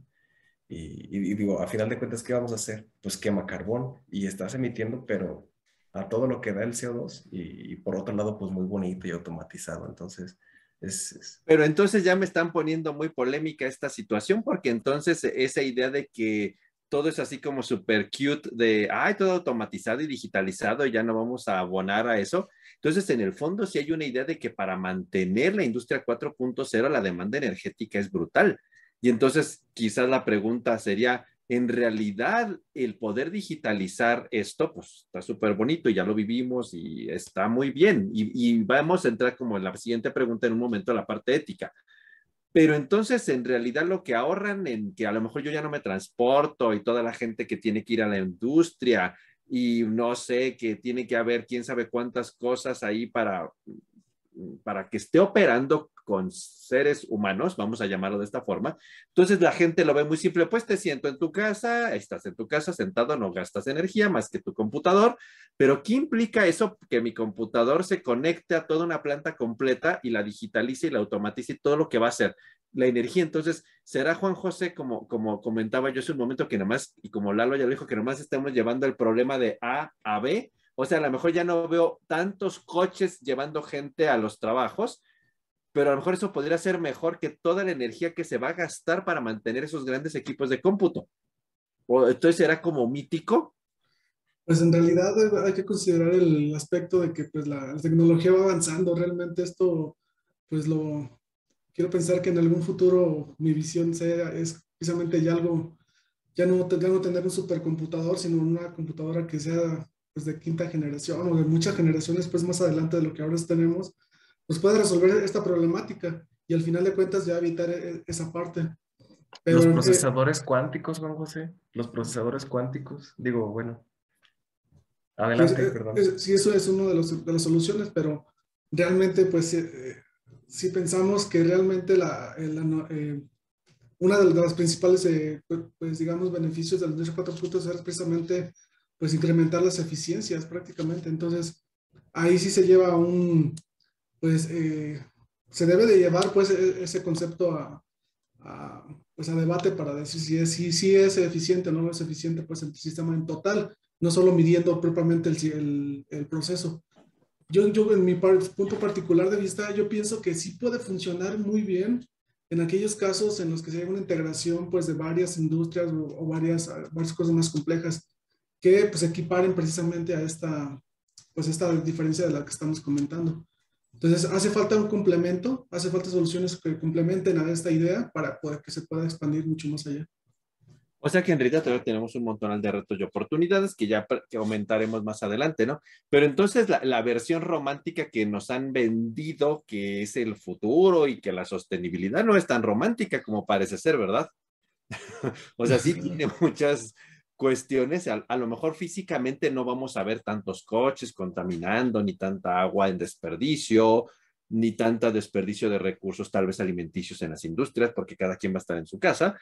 Speaker 4: Y, y, digo, a final de cuentas, ¿qué vamos a hacer? Pues quema carbón y estás emitiendo, pero a todo lo que da el CO2 y, por otro lado, pues muy bonito y automatizado. Entonces, es,
Speaker 1: Pero entonces ya me están poniendo muy polémica esta situación porque entonces esa idea de que todo es así como súper cute de, ay, todo automatizado y digitalizado y ya no vamos a abonar a eso. Entonces, en el fondo, sí hay una idea de que para mantener la industria 4.0, la demanda energética es brutal. Y entonces, quizás la pregunta sería, en realidad el poder digitalizar esto, pues está súper bonito y ya lo vivimos y está muy bien. Y, vamos a entrar como en la siguiente pregunta en un momento la parte ética. Pero entonces, en realidad, lo que ahorran en que a lo mejor yo ya no me transporto y toda la gente que tiene que ir a la industria y no sé, que tiene que haber quién sabe cuántas cosas ahí para, para que esté operando con seres humanos, vamos a llamarlo de esta forma. Entonces la gente lo ve muy simple, pues te siento en tu casa, estás en tu casa sentado, no gastas energía más que tu computador, pero ¿qué implica eso? Que mi computador se conecte a toda una planta completa y la digitalice y la automatice todo lo que va a hacer la energía. Entonces, será Juan José, como, como comentaba yo hace un momento, que nomás, y como Lalo ya lo dijo, que nomás estamos llevando el problema de A a B. O sea, a lo mejor ya no veo tantos coches llevando gente a los trabajos, pero a lo mejor eso podría ser mejor que toda la energía que se va a gastar para mantener esos grandes equipos de cómputo. O entonces era como mítico.
Speaker 2: Pues en realidad hay que considerar el aspecto de que pues la, tecnología va avanzando. Realmente esto, pues lo quiero pensar que en algún futuro mi visión sea es precisamente ya algo, ya no, ya no tener un supercomputador, sino una computadora que sea pues de quinta generación o de muchas generaciones pues más adelante de lo que ahora tenemos pues puede resolver esta problemática y al final de cuentas ya evitar e, esa parte.
Speaker 4: los procesadores cuánticos, Juan José, los procesadores cuánticos, digo, bueno. Adelante,
Speaker 2: eh,
Speaker 4: perdón.
Speaker 2: sí, eso es una de, de, las soluciones, pero realmente, pues, eh, si pensamos que realmente la, eh, una de las principales, pues, digamos, beneficios del industria 4.0 es precisamente, pues, incrementar las eficiencias prácticamente. Entonces, ahí sí se lleva un, pues eh, se debe de llevar pues e, ese concepto a, pues, a debate para decir si es, si, si es eficiente o no es eficiente pues el sistema en total, no solo midiendo propiamente el, el, proceso. Yo, yo en mi punto particular de vista, yo pienso que sí puede funcionar muy bien en aquellos casos en los que se hay una integración pues de varias industrias o, varias, varias cosas más complejas que pues equiparen precisamente a esta, pues esta diferencia de la que estamos comentando. Entonces, hace falta un complemento, hace falta soluciones que complementen a esta idea para poder que se pueda expandir mucho más allá.
Speaker 1: O sea que en realidad todavía tenemos un montón de retos y oportunidades que ya que aumentaremos más adelante, ¿no? Pero entonces la, la, versión romántica que nos han vendido, que es el futuro y que la sostenibilidad no es tan romántica como parece ser, ¿verdad? o sea, sí tiene muchas, cuestiones, a, lo mejor físicamente no vamos a ver tantos coches contaminando, ni tanta agua en desperdicio, ni tanta desperdicio de recursos tal vez alimenticios en las industrias, porque cada quien va a estar en su casa,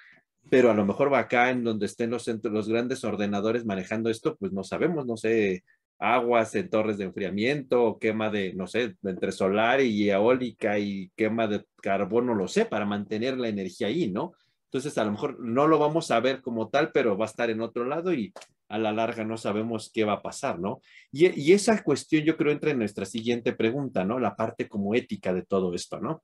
Speaker 1: pero a lo mejor va acá en donde estén los, los grandes ordenadores manejando esto, pues no sabemos, no sé, aguas en torres de enfriamiento, quema de, no sé, entre solar y eólica y quema de carbono, lo sé, para mantener la energía ahí, ¿no? Entonces, a lo mejor no lo vamos a ver como tal, pero va a estar en otro lado y a la larga no sabemos qué va a pasar, ¿no? Y, esa cuestión yo creo entra en nuestra siguiente pregunta, ¿no? La parte como ética de todo esto, ¿no?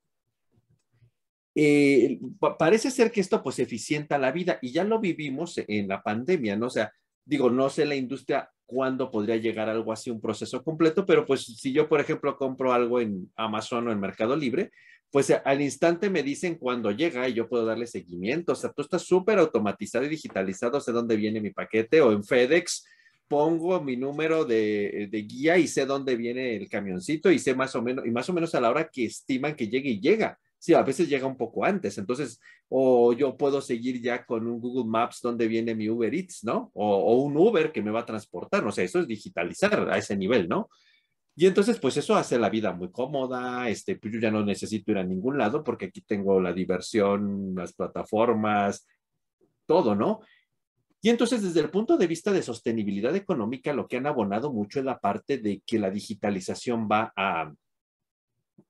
Speaker 1: Eh, parece ser que esto pues eficienta la vida y ya lo vivimos en la pandemia, ¿no? O sea, digo, no sé la industria cuándo podría llegar algo así, un proceso completo, pero pues si yo, por ejemplo, compro algo en Amazon o en Mercado Libre, pues al instante me dicen cuándo llega y yo puedo darle seguimiento. O sea, todo está súper automatizado y digitalizado, sé dónde viene mi paquete o en FedEx pongo mi número de, de, guía y sé dónde viene el camioncito y sé más o menos, y más o menos a la hora que estiman que llegue y llega. Sí, a veces llega un poco antes, entonces, o yo puedo seguir ya con un Google Maps donde viene mi Uber Eats, ¿no? O, o un Uber que me va a transportar, o sea, eso es digitalizar a ese nivel, ¿no? Y entonces, pues eso hace la vida muy cómoda, este, pues yo ya no necesito ir a ningún lado porque aquí tengo la diversión, las plataformas, todo, ¿no? Y entonces, desde el punto de vista de sostenibilidad económica, lo que han abonado mucho es la parte de que la digitalización va a,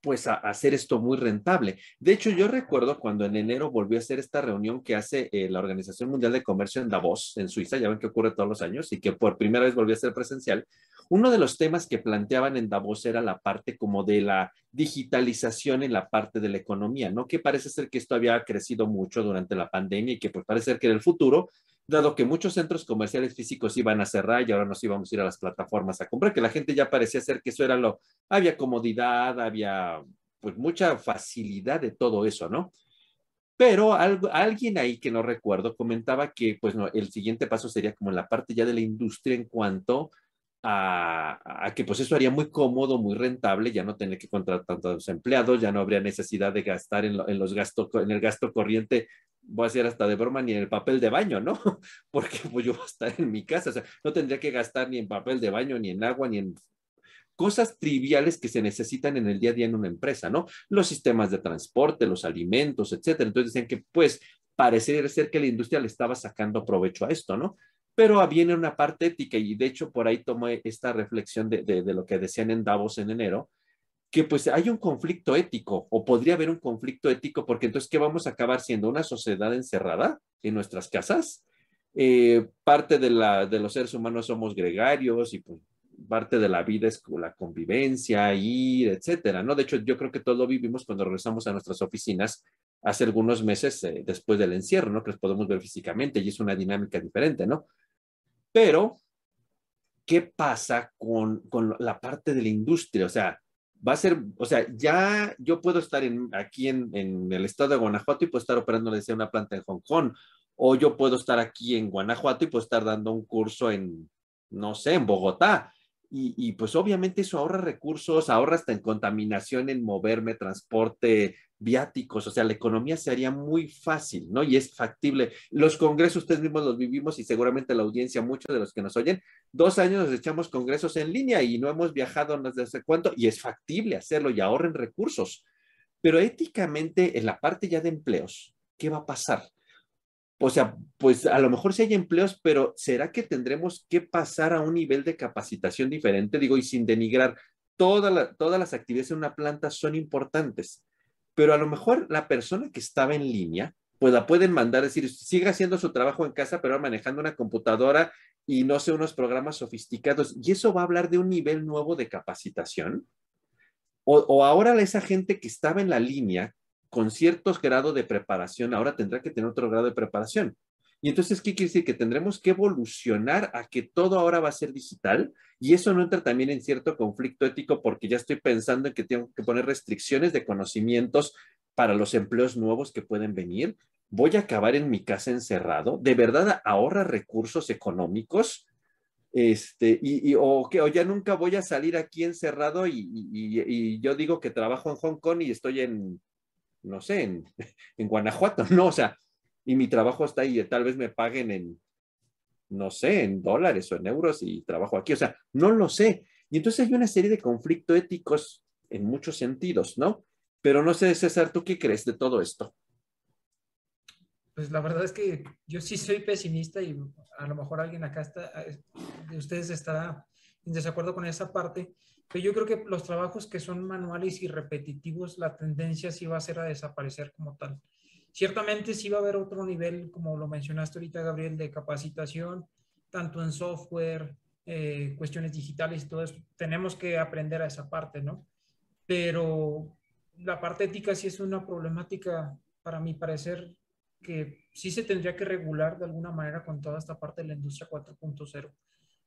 Speaker 1: pues, a, hacer esto muy rentable. De hecho, yo recuerdo cuando en enero volvió a hacer esta reunión que hace eh, la Organización Mundial de Comercio en Davos, en Suiza, ya ven que ocurre todos los años, y que por primera vez volvió a ser presencial. Uno de los temas que planteaban en Davos era la parte como de la digitalización en la parte de la economía, ¿no? Que parece ser que esto había crecido mucho durante la pandemia y que pues parece ser que en el futuro, dado que muchos centros comerciales físicos iban a cerrar y ahora nos íbamos a ir a las plataformas a comprar, que la gente ya parecía ser que eso era lo, había comodidad, había pues mucha facilidad de todo eso, ¿no? Pero alguien ahí que no recuerdo comentaba que pues no, el siguiente paso sería como en la parte ya de la industria en cuanto a, que pues eso haría muy cómodo, muy rentable, ya no tener que contratar tantos empleados, ya no habría necesidad de gastar en, los gastos, en el gasto corriente, voy a decir hasta de broma, ni en el papel de baño, ¿no? Porque pues yo voy a estar en mi casa, o sea, no tendría que gastar ni en papel de baño, ni en agua, ni en cosas triviales que se necesitan en el día a día en una empresa, ¿no? Los sistemas de transporte, los alimentos, etcétera. Entonces decían que pues parecería ser que la industria le estaba sacando provecho a esto, ¿no? Pero viene una parte ética y de hecho por ahí tomé esta reflexión de, de, lo que decían en Davos en enero, que pues hay un conflicto ético o podría haber un conflicto ético porque entonces, ¿qué vamos a acabar siendo? ¿Una sociedad encerrada en nuestras casas? Eh, parte de, la, de los seres humanos somos gregarios y pues parte de la vida es la convivencia, ir, etcétera, ¿no? De hecho, yo creo que todo lo vivimos cuando regresamos a nuestras oficinas hace algunos meses eh, después del encierro, ¿no? Que los podemos ver físicamente y es una dinámica diferente, ¿no? Pero, ¿qué pasa con, con la parte de la industria? O sea, va a ser, o sea, ya yo puedo estar aquí en, en, el estado de Guanajuato y puedo estar operando una planta en Hong Kong, o yo puedo estar aquí en Guanajuato y puedo estar dando un curso en, no sé, en Bogotá. Y, pues obviamente eso ahorra recursos, ahorra hasta en contaminación, en moverme, transporte, viáticos, o sea, la economía se haría muy fácil, ¿no? Y es factible. Los congresos, ustedes mismos los vivimos y seguramente la audiencia, muchos de los que nos oyen, dos años nos echamos congresos en línea y no hemos viajado no sé cuánto, y es factible hacerlo y ahorren recursos. Pero éticamente, en la parte ya de empleos, ¿qué va a pasar? O sea, pues a lo mejor sí hay empleos, pero ¿será que tendremos que pasar a un nivel de capacitación diferente? Digo, y sin denigrar, toda todas las actividades en una planta son importantes, pero a lo mejor la persona que estaba en línea, pues la pueden mandar, decir, siga haciendo su trabajo en casa, pero manejando una computadora y no sé, unos programas sofisticados. Y eso va a hablar de un nivel nuevo de capacitación. O, o ahora esa gente que estaba en la línea con ciertos grados de preparación, ahora tendrá que tener otro grado de preparación. Y entonces, ¿qué quiere decir? Que tendremos que evolucionar a que todo ahora va a ser digital y eso no entra también en cierto conflicto ético porque ya estoy pensando en que tengo que poner restricciones de conocimientos para los empleos nuevos que pueden venir. Voy a acabar en mi casa encerrado. ¿De verdad ahorra recursos económicos? Este, y, o, que, o ya nunca voy a salir aquí encerrado y, y yo digo que trabajo en Hong Kong y estoy en, no sé, en, en, Guanajuato, ¿no? O sea, y mi trabajo está ahí, tal vez me paguen en, no sé, en dólares o en euros y trabajo aquí, o sea, no lo sé. Y entonces hay una serie de conflictos éticos en muchos sentidos, ¿no? Pero no sé, César, ¿tú qué crees de todo esto?
Speaker 3: Pues la verdad es que yo sí soy pesimista y a lo mejor alguien acá está, de ustedes estará en desacuerdo con esa parte, yo creo que los trabajos que son manuales y repetitivos, la tendencia sí va a ser a desaparecer como tal. Ciertamente sí va a haber otro nivel, como lo mencionaste ahorita, Gabriel, de capacitación, tanto en software, eh, cuestiones digitales y todo eso. Tenemos que aprender a esa parte, ¿no? Pero la parte ética sí es una problemática, para mi parecer, que sí se tendría que regular de alguna manera con toda esta parte de la industria 4.0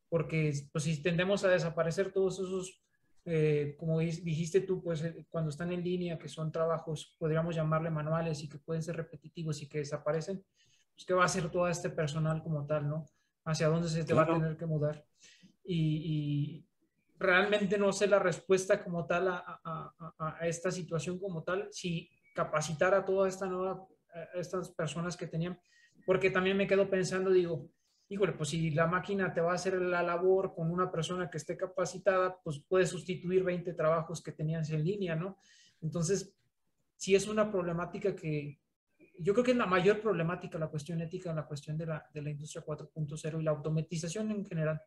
Speaker 3: porque pues si tendemos a desaparecer todos esos, eh, como dijiste tú, pues eh, cuando están en línea, que son trabajos, podríamos llamarle manuales y que pueden ser repetitivos y que desaparecen, pues qué va a hacer todo este personal como tal, ¿no? Hacia dónde se te claro. va a tener que mudar. Y, y, realmente no sé la respuesta como tal a, a, a, esta situación como tal, si capacitar a toda esta nueva, a estas personas que tenían, porque también me quedo pensando, digo, híjole, pues si la máquina te va a hacer la labor con una persona que esté capacitada, pues puede sustituir 20 trabajos que tenías en línea, ¿no? Entonces, sí es una problemática que yo creo que es la mayor problemática, la cuestión ética, la cuestión de la, de la industria 4.0 y la automatización en general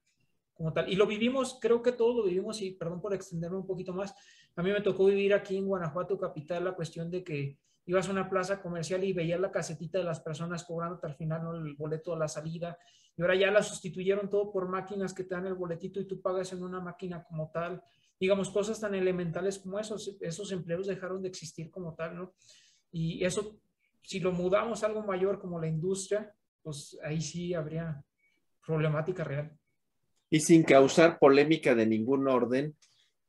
Speaker 3: como tal. Y lo vivimos, creo que todos lo vivimos, y perdón por extenderme un poquito más, a mí me tocó vivir aquí en Guanajuato capital la cuestión de que ibas a una plaza comercial y veías la casetita de las personas cobrando al final ¿no? el boleto de la salida. Y ahora ya la sustituyeron todo por máquinas que te dan el boletito y tú pagas en una máquina como tal. Digamos, cosas tan elementales como esos, esos empleos dejaron de existir como tal, ¿no? Y eso, si lo mudamos a algo mayor como la industria, pues ahí sí habría problemática real.
Speaker 1: Y sin causar polémica de ningún orden,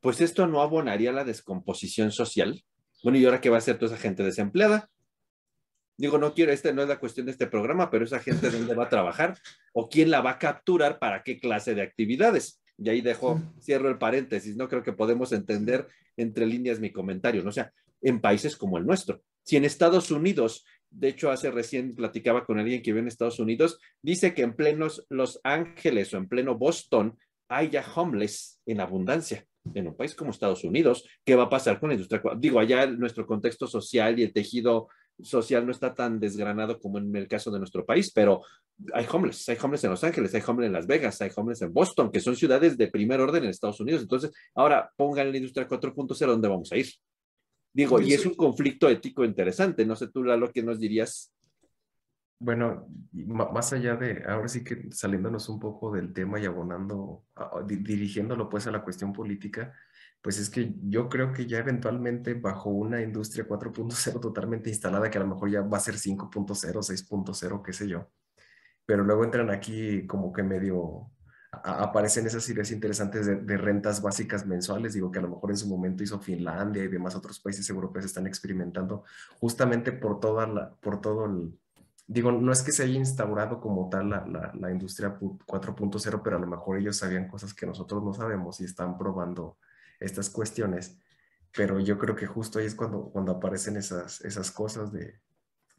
Speaker 1: pues esto no abonaría la descomposición social. Bueno, ¿y ahora qué va a hacer toda esa gente desempleada? Digo, no quiero, esta no es la cuestión de este programa, pero esa gente dónde va a trabajar o quién la va a capturar para qué clase de actividades. Y ahí dejo, cierro el paréntesis, no creo que podemos entender entre líneas mi comentario, ¿no? O sea, en países como el nuestro. Si en Estados Unidos, de hecho, hace recién platicaba con alguien que vive en Estados Unidos, dice que en plenos Los Ángeles o en pleno Boston hay ya homeless en abundancia en un país como Estados Unidos, ¿qué va a pasar con la industria? Digo, allá nuestro contexto social y el tejido social no está tan desgranado como en el caso de nuestro país, pero hay homeless, hay homeless en Los Ángeles, hay homeless en Las Vegas, hay homeless en Boston, que son ciudades de primer orden en Estados Unidos. Entonces, ahora pongan la industria 4.0, ¿dónde vamos a ir? Digo, y es un conflicto ético interesante. No sé tú, Lalo, ¿qué nos dirías?
Speaker 4: Bueno, más allá de, ahora sí que saliéndonos un poco del tema y abonando, dirigiéndolo pues a la cuestión política, pues es que yo creo que ya eventualmente bajo una industria 4.0 totalmente instalada, que a lo mejor ya va a ser 5.0, 6.0, qué sé yo, pero luego entran aquí como que medio aparecen esas ideas interesantes de, de, rentas básicas mensuales, digo que a lo mejor en su momento hizo Finlandia y demás otros países europeos están experimentando justamente por toda la, por todo el, digo, no es que se haya instaurado como tal la, la, la industria 4.0, pero a lo mejor ellos sabían cosas que nosotros no sabemos y están probando estas cuestiones. Pero yo creo que justo ahí es cuando, cuando aparecen esas, esas cosas de,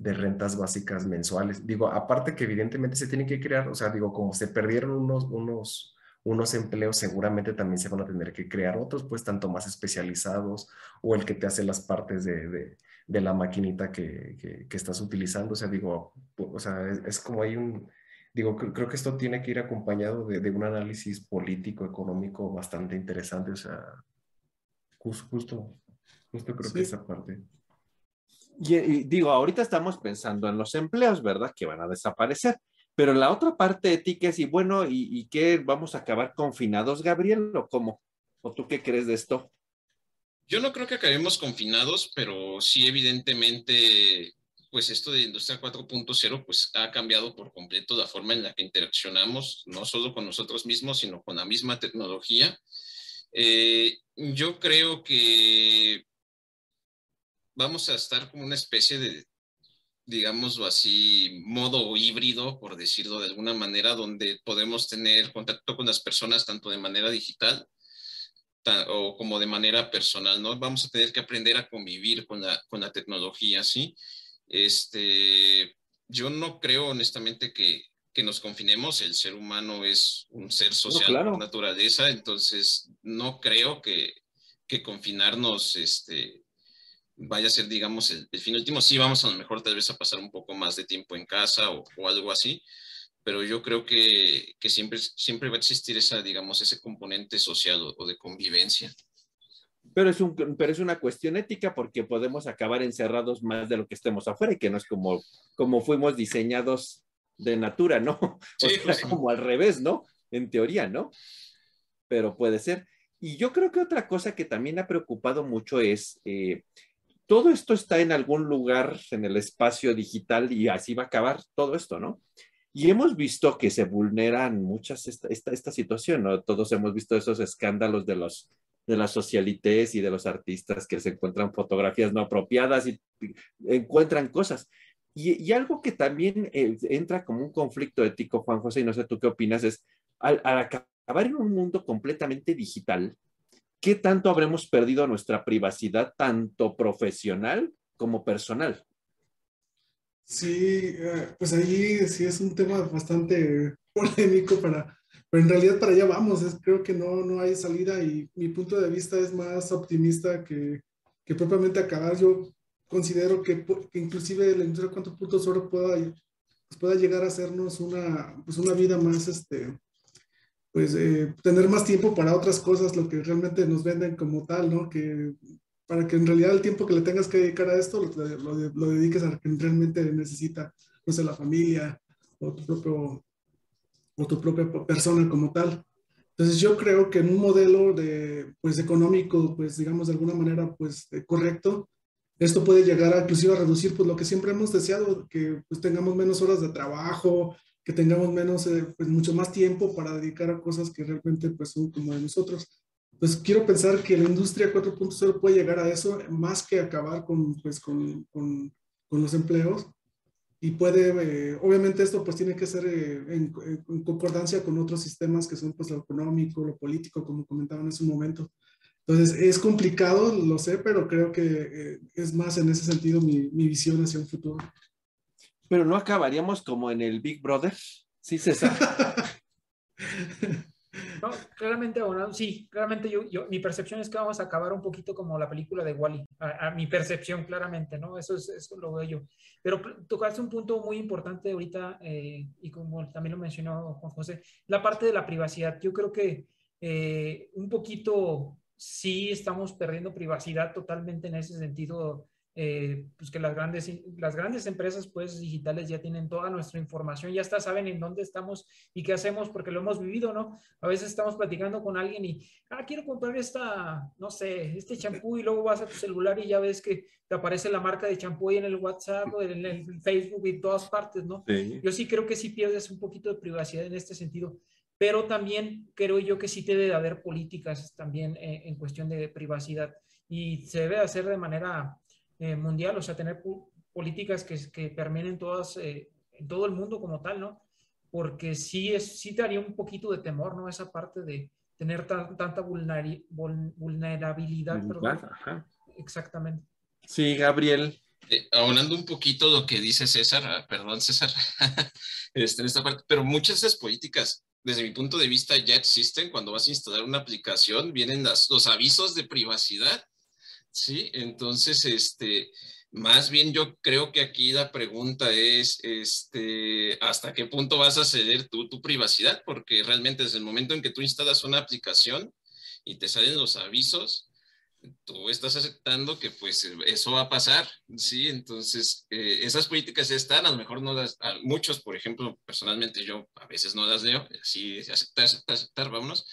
Speaker 4: de rentas básicas mensuales. Digo, aparte que evidentemente se tienen que crear, o sea, digo, como se perdieron unos, unos, unos empleos, seguramente también se van a tener que crear otros, pues tanto más especializados o el que te hace las partes de, de la maquinita que, que, estás utilizando. O sea, digo, o sea, es, como hay un, digo, creo, que esto tiene que ir acompañado de, de, un análisis político, económico bastante interesante. O sea, justo, justo, justo creo que esa parte.
Speaker 1: Y, digo, ahorita estamos pensando en los empleos, ¿verdad? Que van a desaparecer. Pero la otra parte ética es, y bueno, ¿y, y qué vamos a acabar confinados, Gabriel? ¿O cómo? ¿O tú qué crees de esto?
Speaker 5: Yo no creo que acabemos confinados, pero sí evidentemente, pues esto de Industria 4.0, pues ha cambiado por completo la forma en la que interaccionamos, no solo con nosotros mismos, sino con la misma tecnología. Eh, yo creo que vamos a estar como una especie de, digámoslo así, modo híbrido, por decirlo de alguna manera, donde podemos tener contacto con las personas tanto de manera digital o como de manera personal, ¿no? Vamos a tener que aprender a convivir con la, con la tecnología, ¿sí? Este, yo no creo honestamente que, que nos confinemos, el ser humano es un ser social por naturaleza, entonces no creo que, que confinarnos este, vaya a ser, digamos, el, fin último. Sí, vamos a lo mejor tal vez a pasar un poco más de tiempo en casa o, o algo así, pero yo creo que, que, siempre, siempre va a existir esa, digamos, ese componente social o, de convivencia.
Speaker 1: Pero es, un, pero es una cuestión ética porque podemos acabar encerrados más de lo que estemos afuera y que no es como, como fuimos diseñados de natura, ¿no? o sea, como al revés, ¿no? En teoría, ¿no? Pero puede ser. Y yo creo que otra cosa que también ha preocupado mucho es, eh, todo esto está en algún lugar en el espacio digital y así va a acabar todo esto, ¿no? Y hemos visto que se vulneran muchas esta, esta, situación, ¿no? Todos hemos visto esos escándalos de los de las socialites y de los artistas que se encuentran fotografías no apropiadas y, encuentran cosas. Y, algo que también eh, entra como un conflicto ético, Juan José, y no sé tú qué opinas, es al, acabar en un mundo completamente digital, ¿qué tanto habremos perdido nuestra privacidad, tanto profesional como personal?
Speaker 2: Sí, eh, pues ahí sí es un tema bastante polémico para, pero en realidad para allá vamos, es, creo que no, no hay salida y mi punto de vista es más optimista que, que propiamente acabar. Yo considero que, que inclusive la industria cuántos puntos oro pueda, pues pueda llegar a hacernos una, pues una vida más, este, pues eh, tener más tiempo para otras cosas, lo que realmente nos venden como tal, ¿no? Que para que en realidad el tiempo que le tengas que dedicar a esto lo, lo, dediques a lo que realmente necesita, no sé, la familia o tu, propio, o tu propia persona como tal. Entonces yo creo que en un modelo de, pues, económico, pues digamos de alguna manera, pues correcto, esto puede llegar a inclusive a reducir pues lo que siempre hemos deseado, que pues tengamos menos horas de trabajo, que tengamos menos, eh, pues mucho más tiempo para dedicar a cosas que realmente pues son como de nosotros. Pues quiero pensar que la industria 4.0 puede llegar a eso más que acabar con, pues, con, con, con los empleos. Y puede, eh, obviamente esto pues tiene que ser eh, en, concordancia con otros sistemas que son pues lo económico, lo político, como comentaban en su momento. Entonces es complicado, lo sé, pero creo que eh, es más en ese sentido mi, mi visión hacia un futuro.
Speaker 1: Pero no acabaríamos como en el Big Brother, sí, César.
Speaker 3: No, claramente, bueno, sí, claramente yo, yo, mi percepción es que vamos a acabar un poquito como la película de Wally, a, mi percepción claramente, ¿no? Eso es eso lo veo yo. Pero tocaste un punto muy importante ahorita, eh, y como también lo mencionó Juan José, la parte de la privacidad. Yo creo que eh, un poquito sí estamos perdiendo privacidad totalmente en ese sentido eh, pues que las grandes, las grandes empresas pues digitales ya tienen toda nuestra información, ya hasta saben en dónde estamos y qué hacemos porque lo hemos vivido, ¿no? A veces estamos platicando con alguien y, ah, quiero comprar esta, no sé, este champú y luego vas a tu celular y ya ves que te aparece la marca de champú ahí en el WhatsApp o en el Facebook y todas partes, ¿no? Yo sí creo que sí pierdes un poquito de privacidad en este sentido pero también creo yo que sí debe de haber políticas también eh, en cuestión de privacidad y se debe hacer de manera eh, mundial, o sea, tener políticas que, que permeen todas, eh, en todo el mundo como tal, ¿no? Porque sí, es, sí te haría un poquito de temor, ¿no? Esa parte de tener tanta vulnerabilidad. Exactamente.
Speaker 1: Sí, Gabriel.
Speaker 5: Eh, aunando un poquito lo que dice César, ah, perdón César, este, en esta parte, pero muchas de esas políticas, desde mi punto de vista, ya existen. Cuando vas a instalar una aplicación, vienen los avisos de privacidad Sí, entonces, este, más bien yo creo que aquí la pregunta es, este, ¿hasta qué punto vas a ceder tú tu privacidad? Porque realmente desde el momento en que tú instalas una aplicación y te salen los avisos, tú estás aceptando que pues eso va a pasar, ¿sí? Entonces, eh, esas políticas están, a lo mejor no las, a muchos, por ejemplo, personalmente yo a veces no las leo, así, aceptar, aceptar, aceptar, vámonos.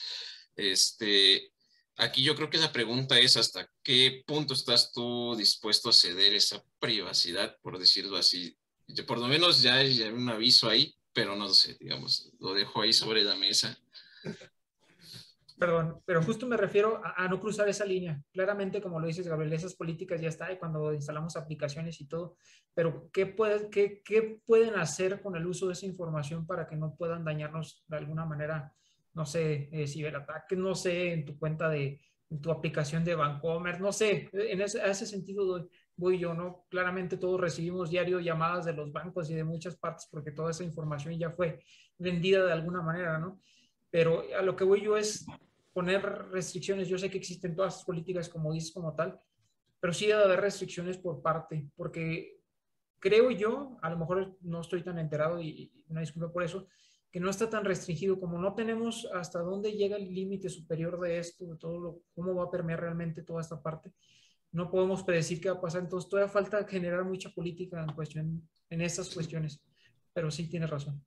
Speaker 5: Este, Aquí yo creo que la pregunta es hasta qué punto estás tú dispuesto a ceder esa privacidad, por decirlo así. Yo por lo menos ya hay un aviso ahí, pero no sé, digamos, lo dejo ahí sobre la mesa.
Speaker 3: Perdón, pero justo me refiero a, no cruzar esa línea. Claramente, como lo dices, Gabriel, esas políticas ya están cuando instalamos aplicaciones y todo, pero ¿qué, puede, qué, ¿qué pueden hacer con el uso de esa información para que no puedan dañarnos de alguna manera no sé, eh, ciberataques, no sé, en tu cuenta de, en tu aplicación de Bancomer, no sé, en ese, ese sentido voy yo, ¿no? Claramente todos recibimos diario llamadas de los bancos y de muchas partes porque toda esa información ya fue vendida de alguna manera, ¿no? Pero a lo que voy yo es poner restricciones. Yo sé que existen todas las políticas, como dices, como tal, pero sí debe haber restricciones por parte, porque creo yo, a lo mejor no estoy tan enterado y, y una disculpa por eso, que no está tan restringido, como no tenemos hasta dónde llega el límite superior de esto, de todo lo, cómo va a permear realmente toda esta parte, no podemos predecir qué va a pasar. Entonces, todavía falta generar mucha política en cuestión, en estas cuestiones. Pero sí tienes razón.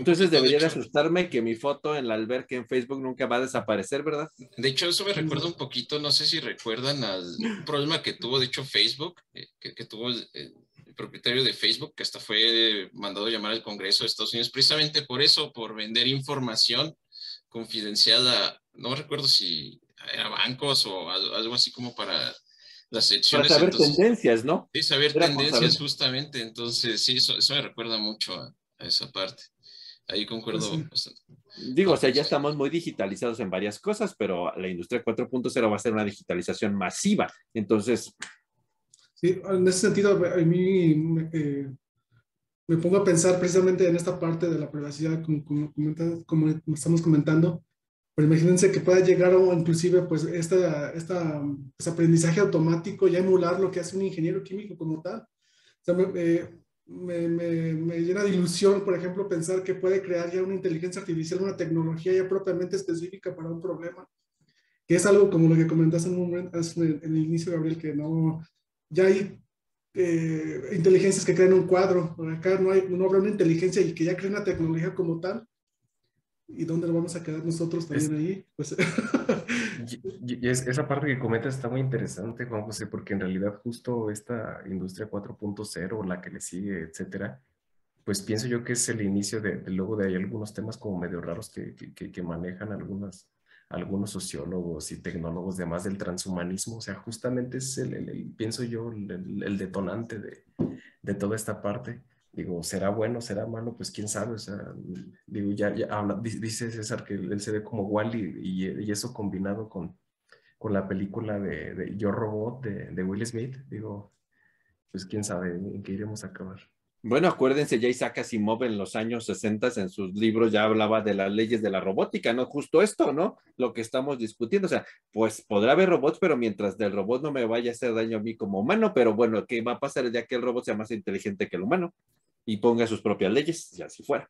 Speaker 1: Entonces debería de asustarme que mi foto en la alberca en Facebook nunca va a desaparecer, ¿verdad?
Speaker 5: De hecho, eso me recuerda un poquito, no sé si recuerdan al problema que tuvo, de hecho, Facebook, eh, que, tuvo propietario de Facebook, que hasta fue mandado a llamar al Congreso de Estados Unidos, precisamente por eso, por vender información confidencial a, no recuerdo si era bancos o algo así como para las secciones.
Speaker 1: Para saber tendencias, ¿no?
Speaker 5: Sí, saber tendencias justamente. Entonces, sí, eso, me recuerda mucho a, esa parte. Ahí concuerdo bastante.
Speaker 1: Digo, o sea, ya estamos muy digitalizados en varias cosas, pero la industria 4.0 va a ser una digitalización masiva. Entonces,
Speaker 2: Sí, en ese sentido, a mí eh, me pongo a pensar precisamente en esta parte de la privacidad, como, como, estamos comentando, pero imagínense que pueda llegar o inclusive pues esta, esta pues, aprendizaje automático, ya emular lo que hace un ingeniero químico como tal. O sea, me, me, me, llena de ilusión, por ejemplo, pensar que puede crear ya una inteligencia artificial, una tecnología ya propiamente específica para un problema, que es algo como lo que comentaste en, el inicio, Gabriel, que no, ya hay eh, inteligencias que crean un cuadro, acá no, hay, no habrá una inteligencia y que ya crea una tecnología como tal. ¿Y dónde lo vamos a quedar nosotros también ahí? Pues...
Speaker 4: y, esa parte que comentas está muy interesante, Juan José, porque en realidad justo esta industria 4.0, la que le sigue, etcétera, pues pienso yo que es el inicio de, luego de hay algunos temas como medio raros que, que, que manejan algunas algunos sociólogos y tecnólogos de más del transhumanismo. O sea, justamente es el, pienso yo, el, detonante de, de, toda esta parte. Digo, ¿será bueno, será malo? Pues quién sabe. O sea, digo, ya, habla, dice César que él se ve como Wally y, y, eso combinado con, con la película de, de Yo Robot de, de Will Smith. Digo, pues quién sabe en qué iremos a acabar.
Speaker 1: Bueno, acuérdense, ya Isaac Asimov en los años 60 en sus libros ya hablaba de las leyes de la robótica, ¿no? Justo esto, ¿no? Lo que estamos discutiendo. O sea, pues podrá haber robots, pero mientras del robot no me vaya a hacer daño a mí como humano, pero bueno, ¿qué va a pasar el día que el robot sea más inteligente que el humano y ponga sus propias leyes, si así fuera?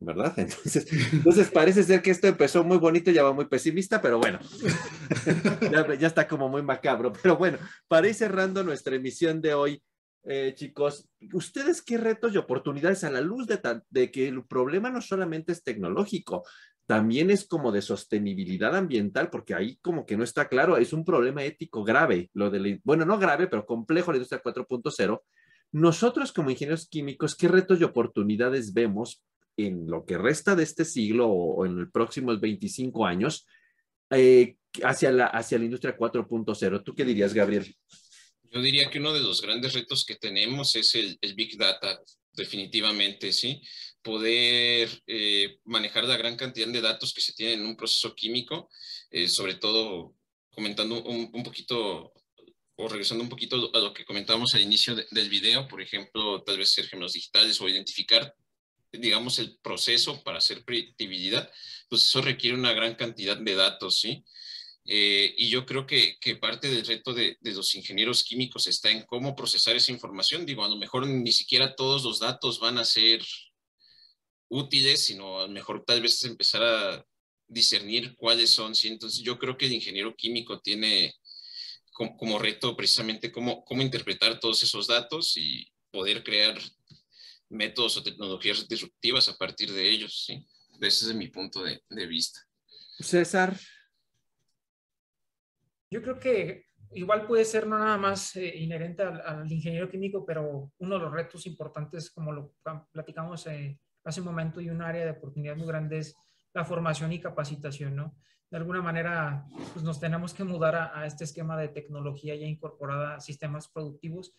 Speaker 1: ¿verdad? Entonces, entonces parece ser que esto empezó muy bonito, ya va muy pesimista, pero bueno, ya, ya, está como muy macabro. Pero bueno, para ir cerrando nuestra emisión de hoy, eh, chicos, ¿ustedes qué retos y oportunidades a la luz de, de, que el problema no solamente es tecnológico, también es como de sostenibilidad ambiental, porque ahí como que no está claro, es un problema ético grave, lo de bueno, no grave, pero complejo la industria 4.0. Nosotros como ingenieros químicos, ¿qué retos y oportunidades vemos en lo que resta de este siglo o, en los próximos 25 años eh, hacia, la, hacia la industria 4.0? ¿Tú qué dirías, Gabriel?
Speaker 5: Yo diría que uno de los grandes retos que tenemos es el, Big Data, definitivamente, ¿sí? Poder eh, manejar la gran cantidad de datos que se tienen en un proceso químico, eh, sobre todo comentando un, un, poquito o regresando un poquito a lo que comentábamos al inicio del video, por ejemplo, tal vez ser gemelos digitales o identificar, digamos, el proceso para hacer predictibilidad, pues eso requiere una gran cantidad de datos, ¿sí? Eh, y yo creo que, que parte del reto de, de, los ingenieros químicos está en cómo procesar esa información. Digo, a lo mejor ni siquiera todos los datos van a ser útiles, sino a lo mejor tal vez empezar a discernir cuáles son. ¿sí? Entonces yo creo que el ingeniero químico tiene como, como reto precisamente cómo, cómo interpretar todos esos datos y poder crear métodos o tecnologías disruptivas a partir de ellos. ¿sí? Ese es mi punto de, de vista.
Speaker 1: César,
Speaker 3: yo creo que igual puede ser no nada más eh, inherente al, al, ingeniero químico, pero uno de los retos importantes, como lo platicamos eh, hace un momento, y un área de oportunidad muy grande es la formación y capacitación, ¿no? De alguna manera, pues nos tenemos que mudar a, este esquema de tecnología ya incorporada a sistemas productivos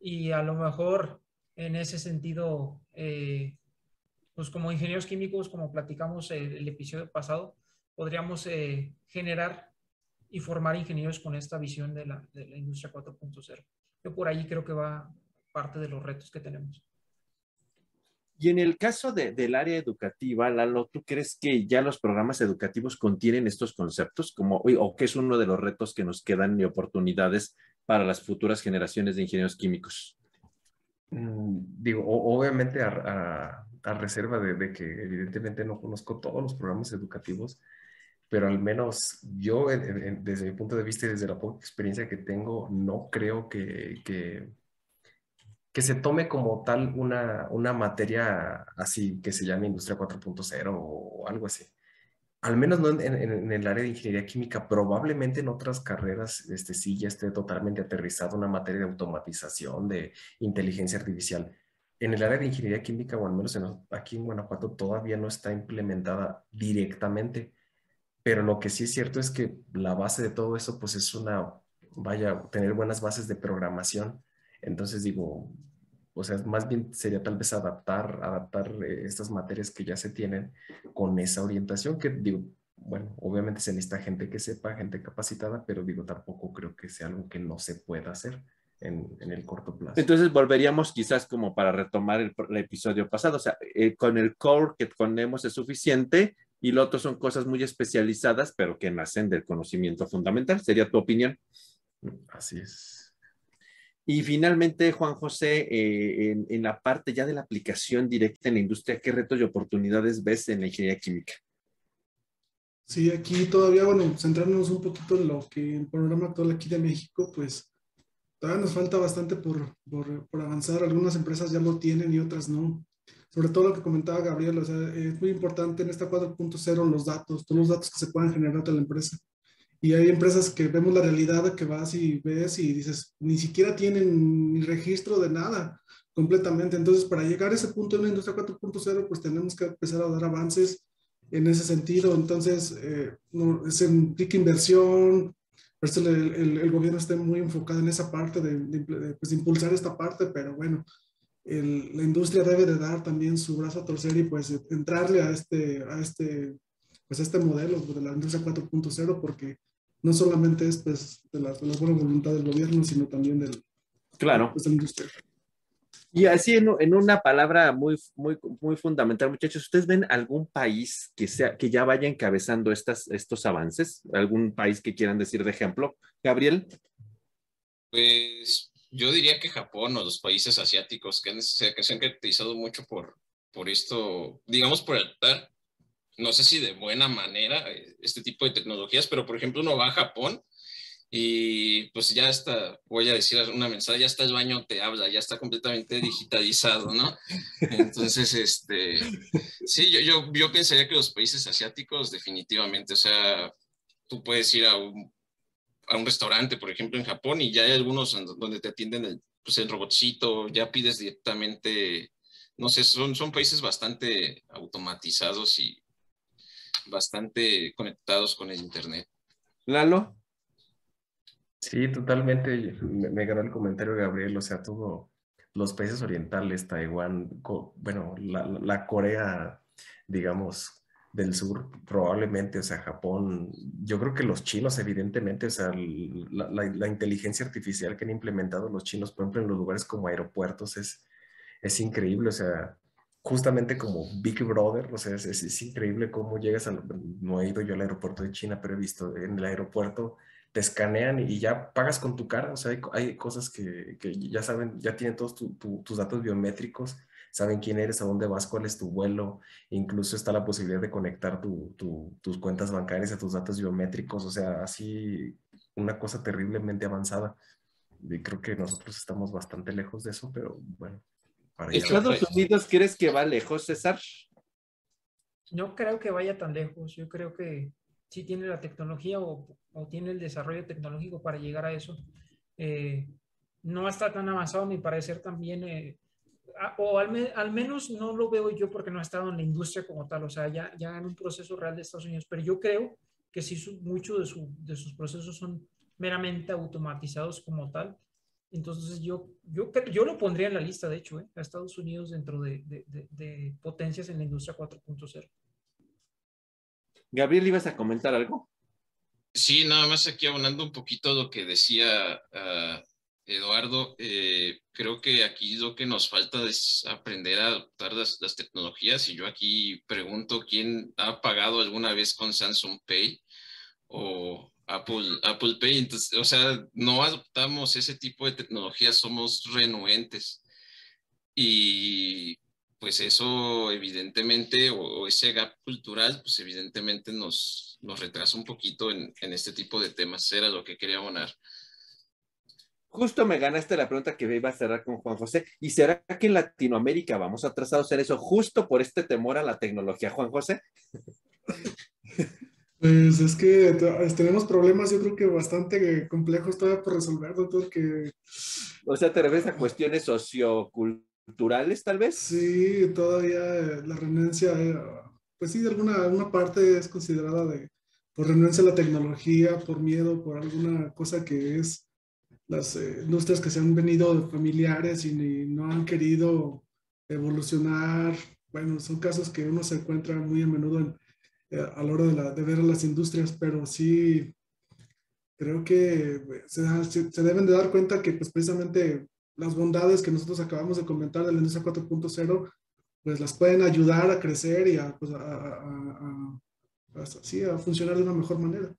Speaker 3: y a lo mejor en ese sentido, eh, pues como ingenieros químicos, como platicamos el, el episodio pasado, podríamos eh, generar y formar ingenieros con esta visión de la, de la industria 4.0. Yo por ahí creo que va parte de los retos que tenemos.
Speaker 1: Y en el caso de, del área educativa, Lalo, ¿tú crees que ya los programas educativos contienen estos conceptos? Como, ¿O qué es uno de los retos que nos quedan y oportunidades para las futuras generaciones de ingenieros químicos?
Speaker 4: Mm, digo, obviamente a, a, a reserva de, de, que evidentemente no conozco todos los programas educativos, pero al menos yo, en, en, desde mi punto de vista y desde la poca experiencia que tengo, no creo que, que, que se tome como tal una, una, materia así que se llame Industria 4.0 o algo así. Al menos no en, en, el área de ingeniería química, probablemente en otras carreras este, sí ya esté totalmente aterrizado una materia de automatización, de inteligencia artificial. En el área de ingeniería química, o al menos aquí en Guanajuato, todavía no está implementada directamente pero lo que sí es cierto es que la base de todo eso, pues es una, vaya, tener buenas bases de programación. Entonces digo, o sea, más bien sería tal vez adaptar, adaptar eh, estas materias que ya se tienen con esa orientación que digo, bueno, obviamente se necesita gente que sepa, gente capacitada, pero digo, tampoco creo que sea algo que no se pueda hacer. En, en, el corto plazo.
Speaker 1: Entonces volveríamos quizás como para retomar el, el episodio pasado, o sea, eh, con el core que ponemos es suficiente y lo otro son cosas muy especializadas, pero que nacen del conocimiento fundamental. ¿Sería tu opinión?
Speaker 4: Así es.
Speaker 1: Y finalmente, Juan José, eh, en, la parte ya de la aplicación directa en la industria, ¿qué retos y oportunidades ves en la ingeniería química?
Speaker 2: Sí, aquí todavía, bueno, centrándonos un poquito en lo que el programa actual aquí de México, pues todavía nos falta bastante por, por, por avanzar. Algunas empresas ya lo tienen y otras no sobre todo lo que comentaba Gabriel, o sea, es muy importante en esta 4.0 los datos, todos los datos que se puedan generar de la empresa. Y hay empresas que vemos la realidad que vas y ves y dices, ni siquiera tienen ni registro de nada completamente. Entonces, para llegar a ese punto en la industria 4.0, pues tenemos que empezar a dar avances en ese sentido. Entonces, eh, no, se implica inversión, el, el, el, gobierno esté muy enfocado en esa parte de, de, de pues, impulsar esta parte, pero bueno, el, la industria debe de dar también su brazo a torcer y pues entrarle a este, a este, pues a este modelo de la industria 4.0 porque no solamente es pues de la, de la, buena voluntad del gobierno, sino también del,
Speaker 1: claro.
Speaker 2: pues, de la industria.
Speaker 1: Y así en, en, una palabra muy, muy, muy fundamental, muchachos, ¿ustedes ven algún país que, sea, que ya vaya encabezando estas, estos avances? ¿Algún país que quieran decir de ejemplo? Gabriel.
Speaker 5: Pues yo diría que Japón o los países asiáticos que, han, que se han caracterizado mucho por, por esto, digamos, por adaptar, no sé si de buena manera, eh, este tipo de tecnologías, pero por ejemplo uno va a Japón y pues ya está, voy a decir una mensaje, ya está el baño te habla, ya está completamente digitalizado, ¿no? Entonces, este, sí, yo, yo, yo pensaría que los países asiáticos definitivamente, o sea, tú puedes ir a un, a un restaurante, por ejemplo, en Japón, y ya hay algunos donde te atienden el, pues, el robotcito, ya pides directamente, no sé, son, son países bastante automatizados y bastante conectados con el Internet.
Speaker 1: Lalo.
Speaker 4: Sí, totalmente. Me, ganó el comentario de Gabriel, o sea, todo los países orientales, Taiwán, bueno, la, la, Corea, digamos, del sur, probablemente, o sea, Japón, yo creo que los chinos, evidentemente, o sea, la, la, inteligencia artificial que han implementado los chinos, por ejemplo, en los lugares como aeropuertos, es, es increíble, o sea, justamente como Big Brother, o sea, es, es, es increíble cómo llegas a, no he ido yo al aeropuerto de China, pero he visto en el aeropuerto te escanean y ya pagas con tu cara. O sea, hay, hay cosas que, que, ya saben, ya tienen todos tus datos biométricos, saben quién eres, a dónde vas, cuál es tu vuelo. Incluso está la posibilidad de conectar tu, tus cuentas bancarias a tus datos biométricos. O sea, así una cosa terriblemente avanzada. Y creo que nosotros estamos bastante lejos de eso, pero bueno.
Speaker 1: ¿Estados Unidos crees que va lejos, César?
Speaker 3: No creo que vaya tan lejos. Yo creo que sí tiene la tecnología o, o tiene el desarrollo tecnológico para llegar a eso. Eh, no está tan avanzado, a mi parecer, también, eh, o al, al, menos no lo veo yo porque no ha estado en la industria como tal, o sea, ya, ya en un proceso real de Estados Unidos, pero yo creo que sí, muchos de, su, de sus procesos son meramente automatizados como tal. Entonces yo, yo, yo lo pondría en la lista, de hecho, ¿eh? a Estados Unidos dentro de, de, de, de potencias en la industria 4.0.
Speaker 1: Gabriel, ¿ibas a comentar algo?
Speaker 5: Sí, nada más aquí abonando un poquito lo que decía uh, Eduardo. Eh, creo que aquí lo que nos falta es aprender a adoptar las, las, tecnologías. Y yo aquí pregunto quién ha pagado alguna vez con Samsung Pay o Apple, Apple Pay. Entonces, o sea, no adoptamos ese tipo de tecnologías, somos renuentes. Y pues eso evidentemente, o, ese gap cultural, pues evidentemente nos, nos retrasa un poquito en, en, este tipo de temas. Era lo que quería abonar.
Speaker 1: Justo me ganaste la pregunta que iba a cerrar con Juan José. ¿Y será que en Latinoamérica vamos atrasados a hacer eso justo por este temor a la tecnología, Juan José?
Speaker 2: Pues es que tenemos problemas, yo creo que bastante complejos todavía por resolver, doctor, que...
Speaker 1: O sea, te refieres a cuestiones socioculturales culturales, tal vez.
Speaker 2: Sí, todavía la renuncia, eh, pues sí, de alguna, alguna parte es considerada de, por renuncia a la tecnología, por miedo, por alguna cosa que es las eh, industrias que se han venido familiares y no han querido evolucionar. Bueno, son casos que uno se encuentra muy a menudo en, eh, a la hora de, la, de, ver las industrias, pero sí creo que se, se, deben de dar cuenta que pues precisamente las bondades que nosotros acabamos de comentar de la industria 4.0, pues las pueden ayudar a crecer y a, pues a, a, a, sí, a funcionar de una mejor manera.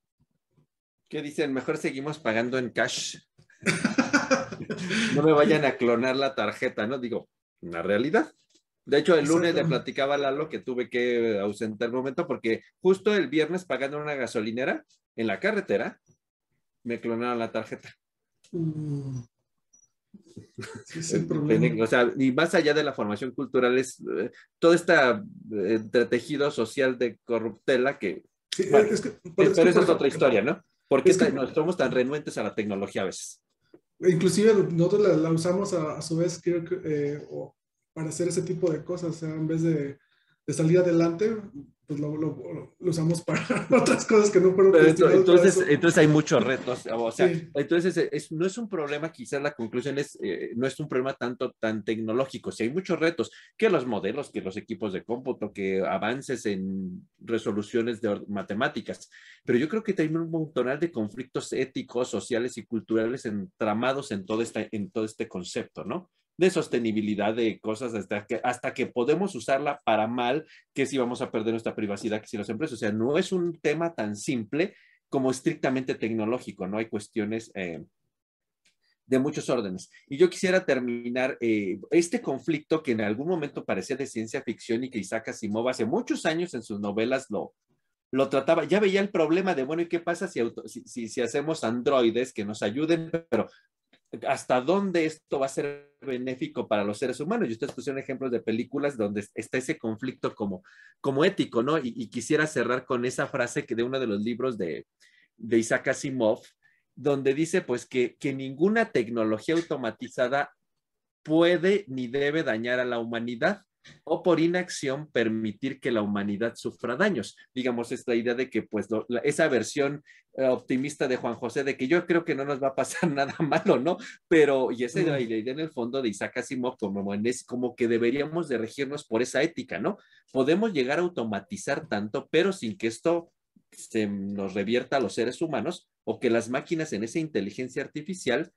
Speaker 1: ¿Qué dicen? Mejor seguimos pagando en cash. no me vayan a clonar la tarjeta, ¿no? Digo, una realidad. De hecho, el lunes le platicaba a Lalo que tuve que ausentar el momento porque justo el viernes pagando una gasolinera en la carretera, me clonaron la tarjeta. Mm. o sea, y más allá de la formación cultural, es eh, todo este entretejido social de corruptela que. pero eso es otra historia, ¿no? Porque es que, no somos tan renuentes a la tecnología a veces.
Speaker 2: Inclusive nosotros la, usamos a, su vez, creo que, eh, para hacer ese tipo de cosas, o sea, en vez de, de salir adelante, pues lo, lo, lo, usamos para otras cosas que no fueron
Speaker 1: entonces, entonces hay muchos retos, o sea, sí. entonces es, no es un problema, quizás la conclusión es, eh, no es un problema tanto tan tecnológico, si hay muchos retos, que los modelos, que los equipos de cómputo, que avances en resoluciones de matemáticas, pero yo creo que hay un montonal de conflictos éticos, sociales y culturales entramados en todo, este, en todo este concepto, ¿no? De sostenibilidad de cosas hasta que, hasta que podemos usarla para mal, que si vamos a perder nuestra privacidad, que si las empresas, o sea, no es un tema tan simple como estrictamente tecnológico, ¿no? Hay cuestiones, eh, de muchos órdenes. Y yo quisiera terminar eh, este conflicto que en algún momento parecía de ciencia ficción y que Isaac Asimov hace muchos años en sus novelas lo, lo trataba. Ya veía el problema de, bueno, ¿y qué pasa si, si, si hacemos androides que nos ayuden, pero hasta dónde esto va a ser benéfico para los seres humanos. Y ustedes pusieron ejemplos de películas donde está ese conflicto como, como ético, ¿no? Y, quisiera cerrar con esa frase que de uno de los libros de, de Isaac Asimov, donde dice pues que, que ninguna tecnología automatizada puede ni debe dañar a la humanidad o por inacción permitir que la humanidad sufra daños. Digamos, esta idea de que pues esa versión eh, optimista de Juan José de que yo creo que no nos va a pasar nada malo, ¿no? Pero, y esa la idea en el fondo de Isaac Asimov, como, es, como que deberíamos de regirnos por esa ética, ¿no? Podemos llegar a automatizar tanto, pero sin que esto se nos revierta a los seres humanos o que las máquinas en esa inteligencia artificial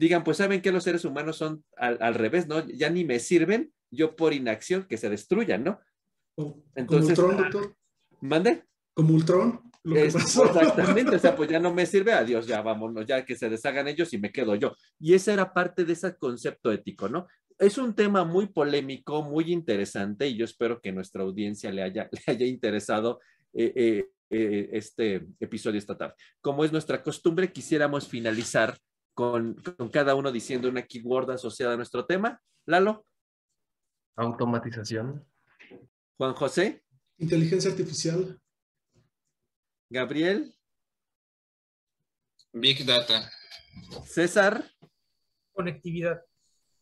Speaker 1: digan, pues saben que los seres humanos son al, al revés, ¿no? Ya ni me sirven, yo por inacción que se destruyan, ¿no?
Speaker 2: Entonces, como Ultron, doctor.
Speaker 1: ¿Mande?
Speaker 2: Como Ultron. Lo que pasó.
Speaker 1: Exactamente, o sea, pues ya no me sirve, adiós, ya vámonos, ya que se deshagan ellos y me quedo yo. Y esa era parte de ese concepto ético, ¿no? Es un tema muy polémico, muy interesante y yo espero que nuestra audiencia le haya, le haya interesado eh, eh, eh, este episodio esta tarde. Como es nuestra costumbre, quisiéramos finalizar con, con cada uno diciendo una keyword asociada a nuestro tema. Lalo.
Speaker 4: Automatización.
Speaker 1: Juan José.
Speaker 2: Inteligencia artificial.
Speaker 1: Gabriel.
Speaker 5: Big Data.
Speaker 1: César.
Speaker 3: Conectividad.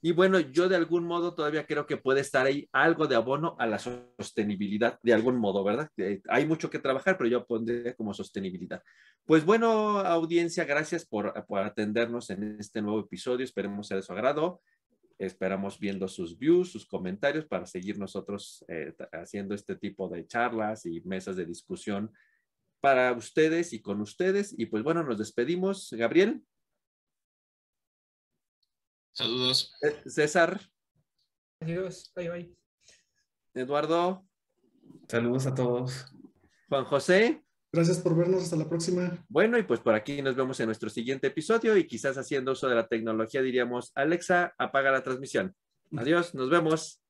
Speaker 1: Y bueno, yo de algún modo todavía creo que puede estar ahí algo de abono a la sostenibilidad, de algún modo, ¿verdad? Eh, hay mucho que trabajar, pero yo pondría como sostenibilidad. Pues bueno, audiencia, gracias por, por atendernos en este nuevo episodio. Esperemos sea de su agrado. Esperamos viendo sus views, sus comentarios para seguir nosotros eh, haciendo este tipo de charlas y mesas de discusión para ustedes y con ustedes. Y pues bueno, nos despedimos. Gabriel.
Speaker 5: Saludos.
Speaker 1: Eh, César.
Speaker 3: Adiós. Bye bye.
Speaker 1: Eduardo.
Speaker 4: Saludos a todos.
Speaker 1: Juan José.
Speaker 2: Gracias por vernos. Hasta la próxima.
Speaker 1: Bueno, y pues por aquí nos vemos en nuestro siguiente episodio y quizás haciendo uso de la tecnología diríamos, Alexa, apaga la transmisión. Adiós, nos vemos.